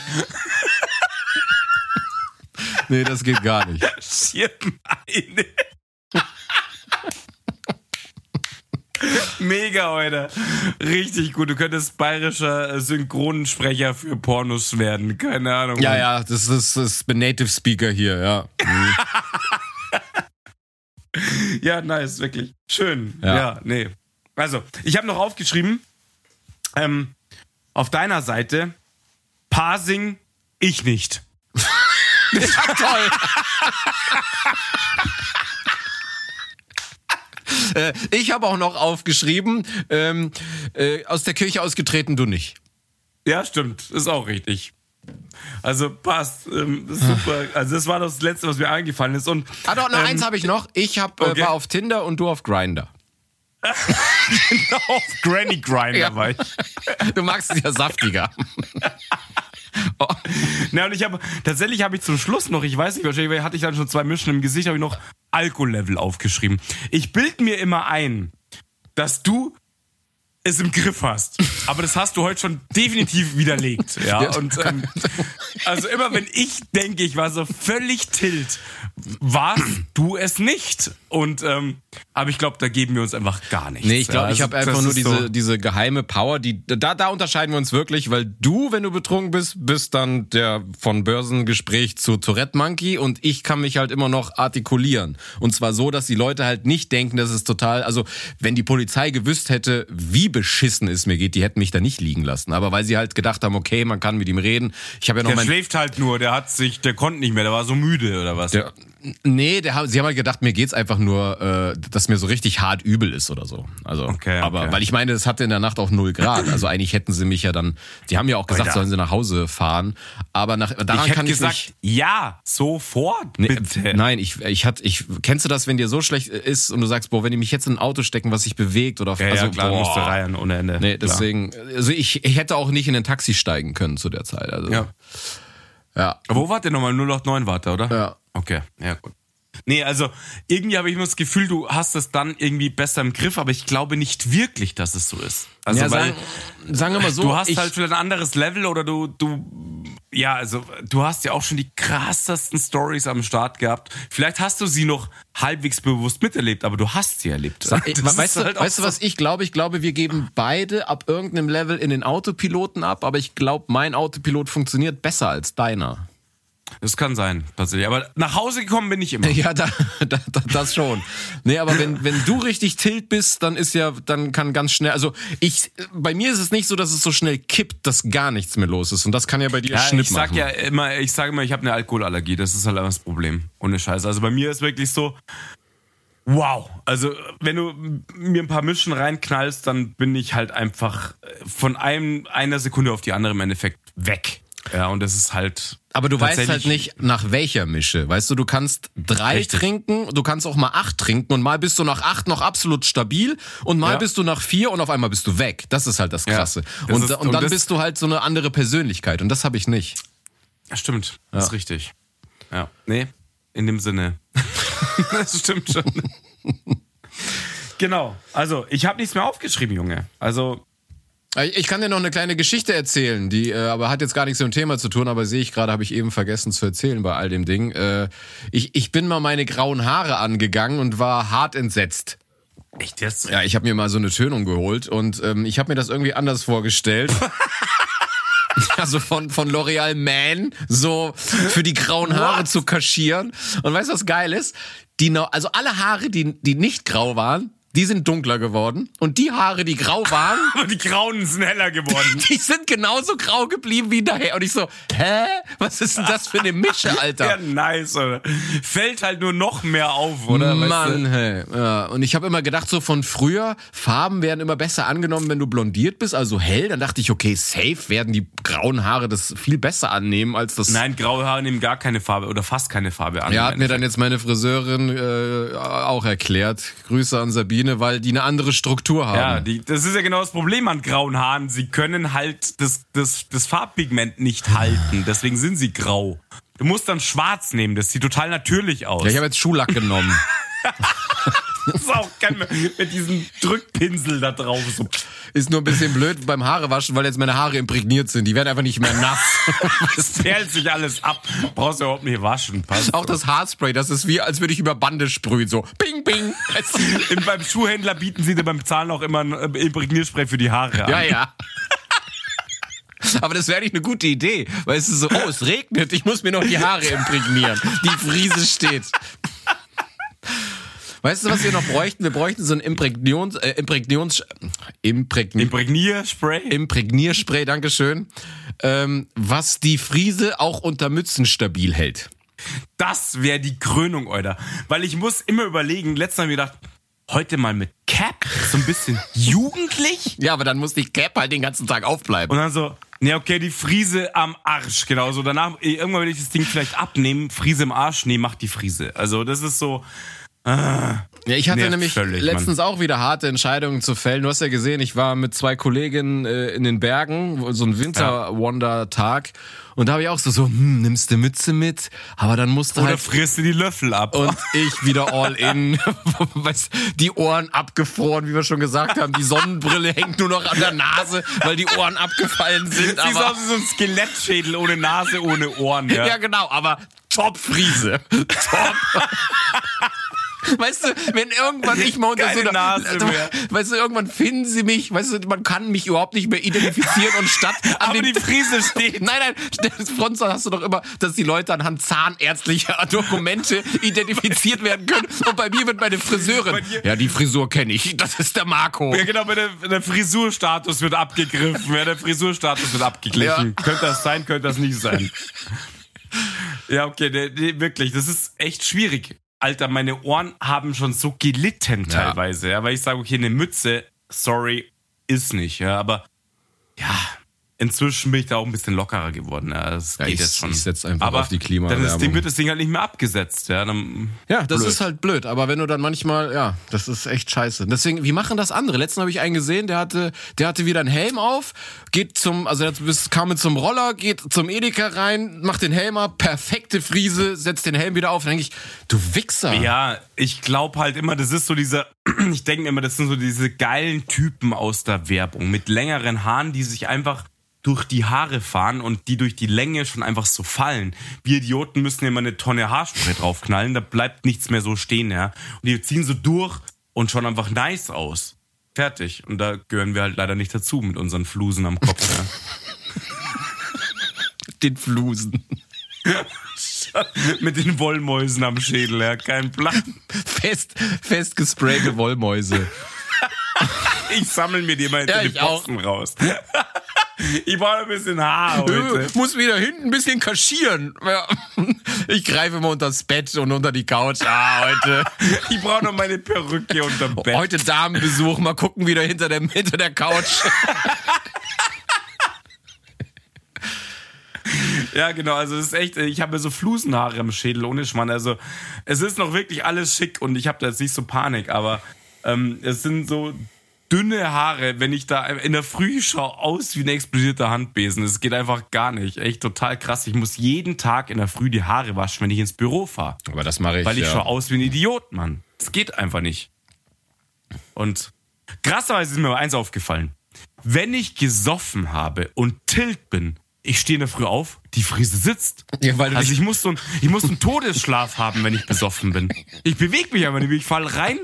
nee, das geht gar nicht. Schirm eine. Mega, heute. Richtig gut. Du könntest bayerischer Synchronsprecher für Pornos werden. Keine Ahnung. Ja, ja, das ist, das ist Native Speaker hier, ja. Ja, nice, wirklich. Schön. Ja, ja nee. Also, ich habe noch aufgeschrieben, ähm, auf deiner Seite, Parsing, ich nicht. ja, toll. Äh, ich habe auch noch aufgeschrieben, ähm, äh, aus der Kirche ausgetreten, du nicht. Ja, stimmt. Ist auch richtig. Also passt. Ähm, super. Also das war das Letzte, was mir eingefallen ist. Und, ah, doch, noch ähm, eins habe ich noch. Ich hab, äh, okay. war auf Tinder und du auf Grinder. genau, auf Granny Grinder ja. war ich. Du magst es ja saftiger. oh. Na, und ich habe tatsächlich habe ich zum Schluss noch, ich weiß nicht, wahrscheinlich hatte ich dann schon zwei Mischen im Gesicht, habe ich noch Alkohollevel aufgeschrieben. Ich bild mir immer ein, dass du es im Griff hast. Aber das hast du heute schon definitiv widerlegt. Ja, und ähm, also immer wenn ich denke, ich war so völlig tilt, warst du es nicht. Und ähm, aber ich glaube, da geben wir uns einfach gar nichts. Nee, ich glaube, ja, also, ich habe einfach nur diese, so diese geheime Power, die da, da unterscheiden wir uns wirklich, weil du, wenn du betrunken bist, bist dann der von Börsengespräch zu Tourette Monkey und ich kann mich halt immer noch artikulieren. Und zwar so, dass die Leute halt nicht denken, dass es total, also wenn die Polizei gewusst hätte, wie beschissen es mir geht, die hätten mich da nicht liegen lassen. Aber weil sie halt gedacht haben, okay, man kann mit ihm reden. Ich habe ja noch Der schläft halt nur, der hat sich, der konnte nicht mehr, der war so müde oder was? Der, Nee, der, sie haben halt gedacht, mir geht's einfach nur, äh, dass mir so richtig hart übel ist oder so. Also, okay, aber okay. weil ich meine, es hatte in der Nacht auch null Grad. Also eigentlich hätten sie mich ja dann, die haben ja auch gesagt, sollen sie nach Hause fahren. Aber nach, daran ich kann ich gesagt, nicht. Ja, sofort. Bitte. Nee, nein, ich, ich hatte, ich kennst du das, wenn dir so schlecht ist und du sagst, boah, wenn die mich jetzt in ein Auto stecken, was sich bewegt oder ja, also, ja, klar, boah, musst du reihen ohne Ende. Nee, deswegen, also ich, ich hätte auch nicht in ein Taxi steigen können zu der Zeit. Also, ja. Ja. Wo wart ihr nochmal? 089 wart ihr, oder? Ja. Okay, ja gut. Nee, also irgendwie habe ich immer das Gefühl, du hast es dann irgendwie besser im Griff, aber ich glaube nicht wirklich, dass es so ist. Also ja, weil, sagen, sagen wir mal so, du hast halt vielleicht ein anderes Level oder du du ja, also du hast ja auch schon die krassesten Stories am Start gehabt. Vielleicht hast du sie noch halbwegs bewusst miterlebt, aber du hast sie erlebt. Sag, weißt du, halt weißt du, was ich glaube? Ich glaube, wir geben beide ab irgendeinem Level in den Autopiloten ab, aber ich glaube, mein Autopilot funktioniert besser als deiner. Das kann sein, tatsächlich. Aber nach Hause gekommen bin ich immer. Ja, da, da, das schon. Nee, aber wenn, wenn du richtig tilt bist, dann ist ja, dann kann ganz schnell, also ich, bei mir ist es nicht so, dass es so schnell kippt, dass gar nichts mehr los ist. Und das kann ja bei dir ja, Schnipp ich sag machen. ja immer, ich sage immer, ich habe eine Alkoholallergie. Das ist halt einfach das Problem. Ohne Scheiße. Also bei mir ist wirklich so, wow. Also wenn du mir ein paar Mischen reinknallst, dann bin ich halt einfach von einem, einer Sekunde auf die andere im Endeffekt weg. Ja, und das ist halt. Aber du weißt halt nicht, nach welcher Mische. Weißt du, du kannst drei richtig. trinken, du kannst auch mal acht trinken und mal bist du nach acht noch absolut stabil und mal ja. bist du nach vier und auf einmal bist du weg. Das ist halt das Krasse. Ja, das und, ist, und, und, dann bist du halt so eine andere Persönlichkeit und das habe ich nicht. Ja, stimmt. Das ist richtig. Ja. Nee, in dem Sinne. das stimmt schon. genau. Also, ich habe nichts mehr aufgeschrieben, Junge. Also, Ich kann dir noch eine kleine Geschichte erzählen, die äh, aber hat jetzt gar nichts mit dem Thema zu tun, aber sehe ich gerade, habe ich eben vergessen zu erzählen bei all dem Ding. Äh, ich, ich bin mal meine grauen Haare angegangen und war hart entsetzt. Echt jetzt? Ja, ich habe mir mal so eine Tönung geholt und ähm, ich habe mir das irgendwie anders vorgestellt. also von, von L'Oreal Man so für die grauen Haare What? zu kaschieren. Und weißt du, was geil ist? Die, also alle Haare, die, die nicht grau waren, die sind dunkler geworden. Und die Haare, die grau waren. Aber die grauen sind heller geworden. Die, sind genauso grau geblieben wie daher. Und ich so, hä? Was ist denn das für eine Mische, Alter? Ja, nice, oder? Fällt halt nur noch mehr auf, oder? Mann, weißt hey. Ja. Und ich habe immer gedacht, so von früher, Farben werden immer besser angenommen, wenn du blondiert bist, also hell. Dann dachte ich, okay, safe werden die grauen Haare das viel besser annehmen als das. Nein, graue Haare nehmen gar keine Farbe oder fast keine Farbe an. Ja, hat mir dann jetzt meine Friseurin äh, auch erklärt. Grüße an Sabine Blondine, weil die eine andere Struktur haben. Ja, die, das ist ja genau das Problem an grauen Haaren. Sie können halt das, das, das Farbpigment nicht halten. Deswegen sind sie grau. Du musst dann schwarz nehmen, das sieht total natürlich aus. Ja, ich habe jetzt Schuhlack genommen. das ist auch geil mit diesem Drückpinsel da drauf. So. Ist nur ein bisschen blöd beim Haarewaschen, weil jetzt meine Haare imprägniert sind. Die werden einfach nicht mehr nass. Es perlt sich alles ab. Brauchst du überhaupt nicht waschen. Passt auch das Haarspray, das ist wie, als würde ich über Bande sprühen. So, ping, ping. Im, beim Schuhhändler bieten sie dir beim Zahlen auch immer ein äh, Imprägnierspray für die Haare an. Ja, ja. Aber das wäre nicht eine gute Idee, weil es ist so, oh, es regnet, ich muss mir noch die Haare imprägnieren. Die Friese steht. Weißt du, was wir noch bräuchten? Wir bräuchten so ein Imprägnions, äh, Imprägnions, Imprägni Imprägnierspray. Imprägnierspray, Dankeschön. Ähm, was die Friese auch unter Mützen stabil hält. Das wäre die Krönung, Alter. Weil ich muss immer überlegen, letztes Mal habe ich gedacht, heute mal mit Cap, so ein bisschen jugendlich. Ja, aber dann muss die Cap halt den ganzen Tag aufbleiben. Und dann so, ne, okay, die Friese am Arsch, genau so. Danach, irgendwann will ich das Ding vielleicht abnehmen, Friese im Arsch, nee, macht die Friese. Also das ist so, Ah, ja, ich hatte nämlich völlig, letztens Mann. auch wieder harte Entscheidungen zu fällen. Du hast ja gesehen, ich war mit zwei Kolleginnen äh, in den Bergen, so ein Winter-Wonder-Tag. Und da habe ich auch so, so, hm, nimmst du Mütze mit, aber dann musst du Oder halt... frisst du die Löffel ab. Und ich wieder all in, die Ohren abgefroren, wie wir schon gesagt haben. Die Sonnenbrille hängt nur noch an der Nase, weil die Ohren abgefallen sind. Siehst aber aus wie so ein Skelettschädel ohne Nase, ohne Ohren. Ja, ja genau, aber Top-Friese. Top. Weißt du, wenn irgendwann ich mal unter Keine so einer Nase mehr. Weißt du, irgendwann finden sie mich, weißt du, man kann mich überhaupt nicht mehr identifizieren und statt an Aber die Friese steht. Nein, nein, sonst hast du doch immer, dass die Leute anhand zahnärztlicher Dokumente identifiziert werden können. Und bei mir wird meine Friseurin. Ja, die Frisur kenne ich. Das ist der Marco. Ja, genau, der, der Frisurstatus wird abgegriffen. Ja, der Frisurstatus wird abgeglichen. Ja. Könnte das sein, könnte das nicht sein. Ja, okay, der, der, wirklich, das ist echt schwierig. Alter, meine Ohren haben schon so gelitten teilweise, ja, ja weil ich sage, okay, eine Mütze, sorry, ist nicht, ja, aber ja, Inzwischen bin ich da auch ein bisschen lockerer geworden. Ja, das ja, geht ich, jetzt schon. Ich setze einfach aber auf die Klimaanlage. Dann ist, Ding, wird das Ding halt nicht mehr abgesetzt. Ja, ja das blöd. ist halt blöd. Aber wenn du dann manchmal, ja, das ist echt scheiße. Deswegen, wie machen das andere? Letztens habe ich einen gesehen, der hatte, der hatte wieder einen Helm auf, geht zum, also er kam mit zum Roller, geht zum Edeka rein, macht den Helm ab, perfekte Friese, setzt den Helm wieder auf. Dann denke ich, du Wichser. Ja, ich glaube halt immer, das ist so dieser, ich denke immer, das sind so diese geilen Typen aus der Werbung mit längeren Haaren, die sich einfach durch die Haare fahren und die durch die Länge schon einfach so fallen. Wir Idioten müssen immer eine Tonne Haarspray draufknallen, da bleibt nichts mehr so stehen, ja. Und die ziehen so durch und schauen einfach nice aus. Fertig. Und da gehören wir halt leider nicht dazu mit unseren Flusen am Kopf, ja. Den Flusen. mit den Wollmäusen am Schädel, ja. Kein Plan. Fest, fest gesprayte Wollmäuse. ich sammle mir die mal hinter ja, den Boxen raus. Ich brauche ein bisschen Haar heute. Ich muss wieder hinten ein bisschen kaschieren. Ich greife mal unter das Bett und unter die Couch. Ah, heute. Ich brauche noch meine Perücke unterm Bett. Heute Damenbesuch. Mal gucken wieder hinter der, hinter der Couch. Ja, genau. Also es ist echt, ich habe so Flusenhaare im Schädel ohne Schmann. Also es ist noch wirklich alles schick und ich habe da jetzt nicht so Panik, aber ähm, es sind so dünne Haare, wenn ich da in der Früh schaue, aus wie ein explodierter Handbesen. Es geht einfach gar nicht. Echt total krass. Ich muss jeden Tag in der Früh die Haare waschen, wenn ich ins Büro fahre. Aber das mache ich. Weil ich ja. schaue aus wie ein Idiot, Mann. Es geht einfach nicht. Und krasserweise ist mir aber eins aufgefallen. wenn ich gesoffen habe und tilt bin, ich stehe in der Früh auf, die Frise sitzt. Ja, weil also ich muss, so ein, ich muss einen Todesschlaf haben, wenn ich besoffen bin. Ich bewege mich aber nicht, ich falle rein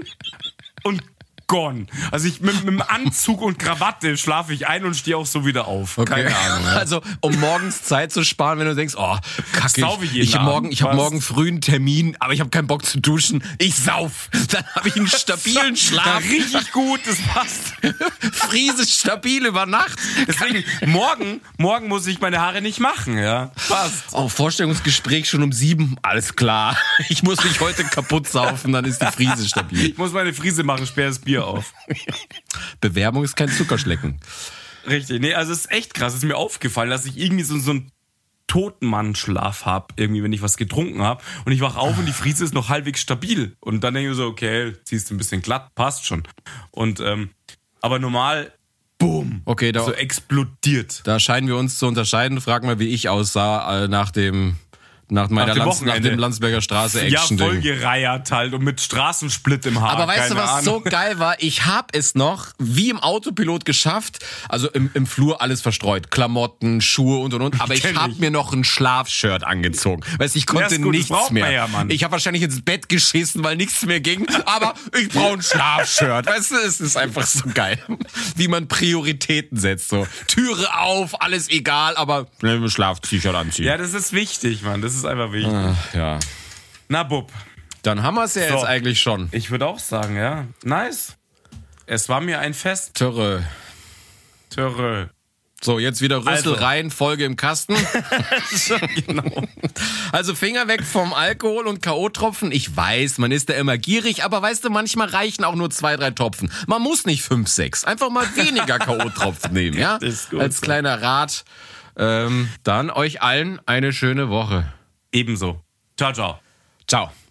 und gone. Also ich mit, mit dem Anzug und Krawatte schlafe ich ein und stehe auch so wieder auf. Okay. Keine Ahnung. Ja. Also um morgens Zeit zu sparen, wenn du denkst, oh, kacke, ich, ich habe morgen, ich habe morgen früh einen Termin, aber ich habe keinen Bock zu duschen. Ich sauf. Dann habe ich einen stabilen Schlaf. Richtig gut, das passt. Friese stabil über Nacht. Deswegen morgen, morgen muss ich meine Haare nicht machen, ja. Passt. Oh, Vorstellungsgespräch schon um sieben. Alles klar. Ich muss mich heute kaputt saufen, dann ist die Friese stabil. Ich muss meine Friese machen, sperr das Bier Bier auf. Bewerbung ist kein Zuckerschlecken. Richtig. Nee, also es ist echt krass. Es ist mir aufgefallen, dass ich irgendwie so, so einen Totenmann-Schlaf habe, irgendwie, wenn ich was getrunken habe. Und ich wach auf und die Friese ist noch halbwegs stabil. Und dann denke ich so, okay, ziehst du ein bisschen glatt, passt schon. Und, ähm, aber normal, boom, okay, da, so explodiert. Da scheinen wir uns zu unterscheiden. Frag mal, wie ich aussah äh, nach dem nach meiner nach dem, Lanz, nach dem Landsberger Straße Action. Ja, voll gereiert halt und mit Straßensplit im Haar. Aber weißt du, was Ahnung. so geil war? Ich hab es noch wie im Autopilot geschafft. Also im, im Flur alles verstreut. Klamotten, Schuhe und und und. Aber ich hab ich. mir noch ein Schlafshirt angezogen. Weißt ich konnte gut, nichts mehr. Ja, ich habe wahrscheinlich ins Bett geschissen, weil nichts mehr ging. Aber ich brauche ein Schlafshirt. Weißt du, es ist einfach so geil. Wie man Prioritäten setzt. So Türe auf, alles egal, aber Schlaf-T-Shirt anziehen. Ja, das ist wichtig, Mann. Das ist einfach wichtig. Ach, ja. Na, Bub. Dann haben wir es ja so, jetzt eigentlich schon. Ich würde auch sagen, ja. Nice. Es war mir ein Fest. Törre. Törre. So, jetzt wieder Rüssel also. rein, Folge im Kasten. genau. Also Finger weg vom Alkohol und K.O.-Tropfen. Ich weiß, man ist da immer gierig, aber weißt du, manchmal reichen auch nur zwei, drei Tropfen. Man muss nicht fünf, sechs. Einfach mal weniger K.O.-Tropfen nehmen, ja? Als kleiner Rat. Ähm, dann euch allen eine schöne Woche. Ebenso. Ciao, ciao. Ciao.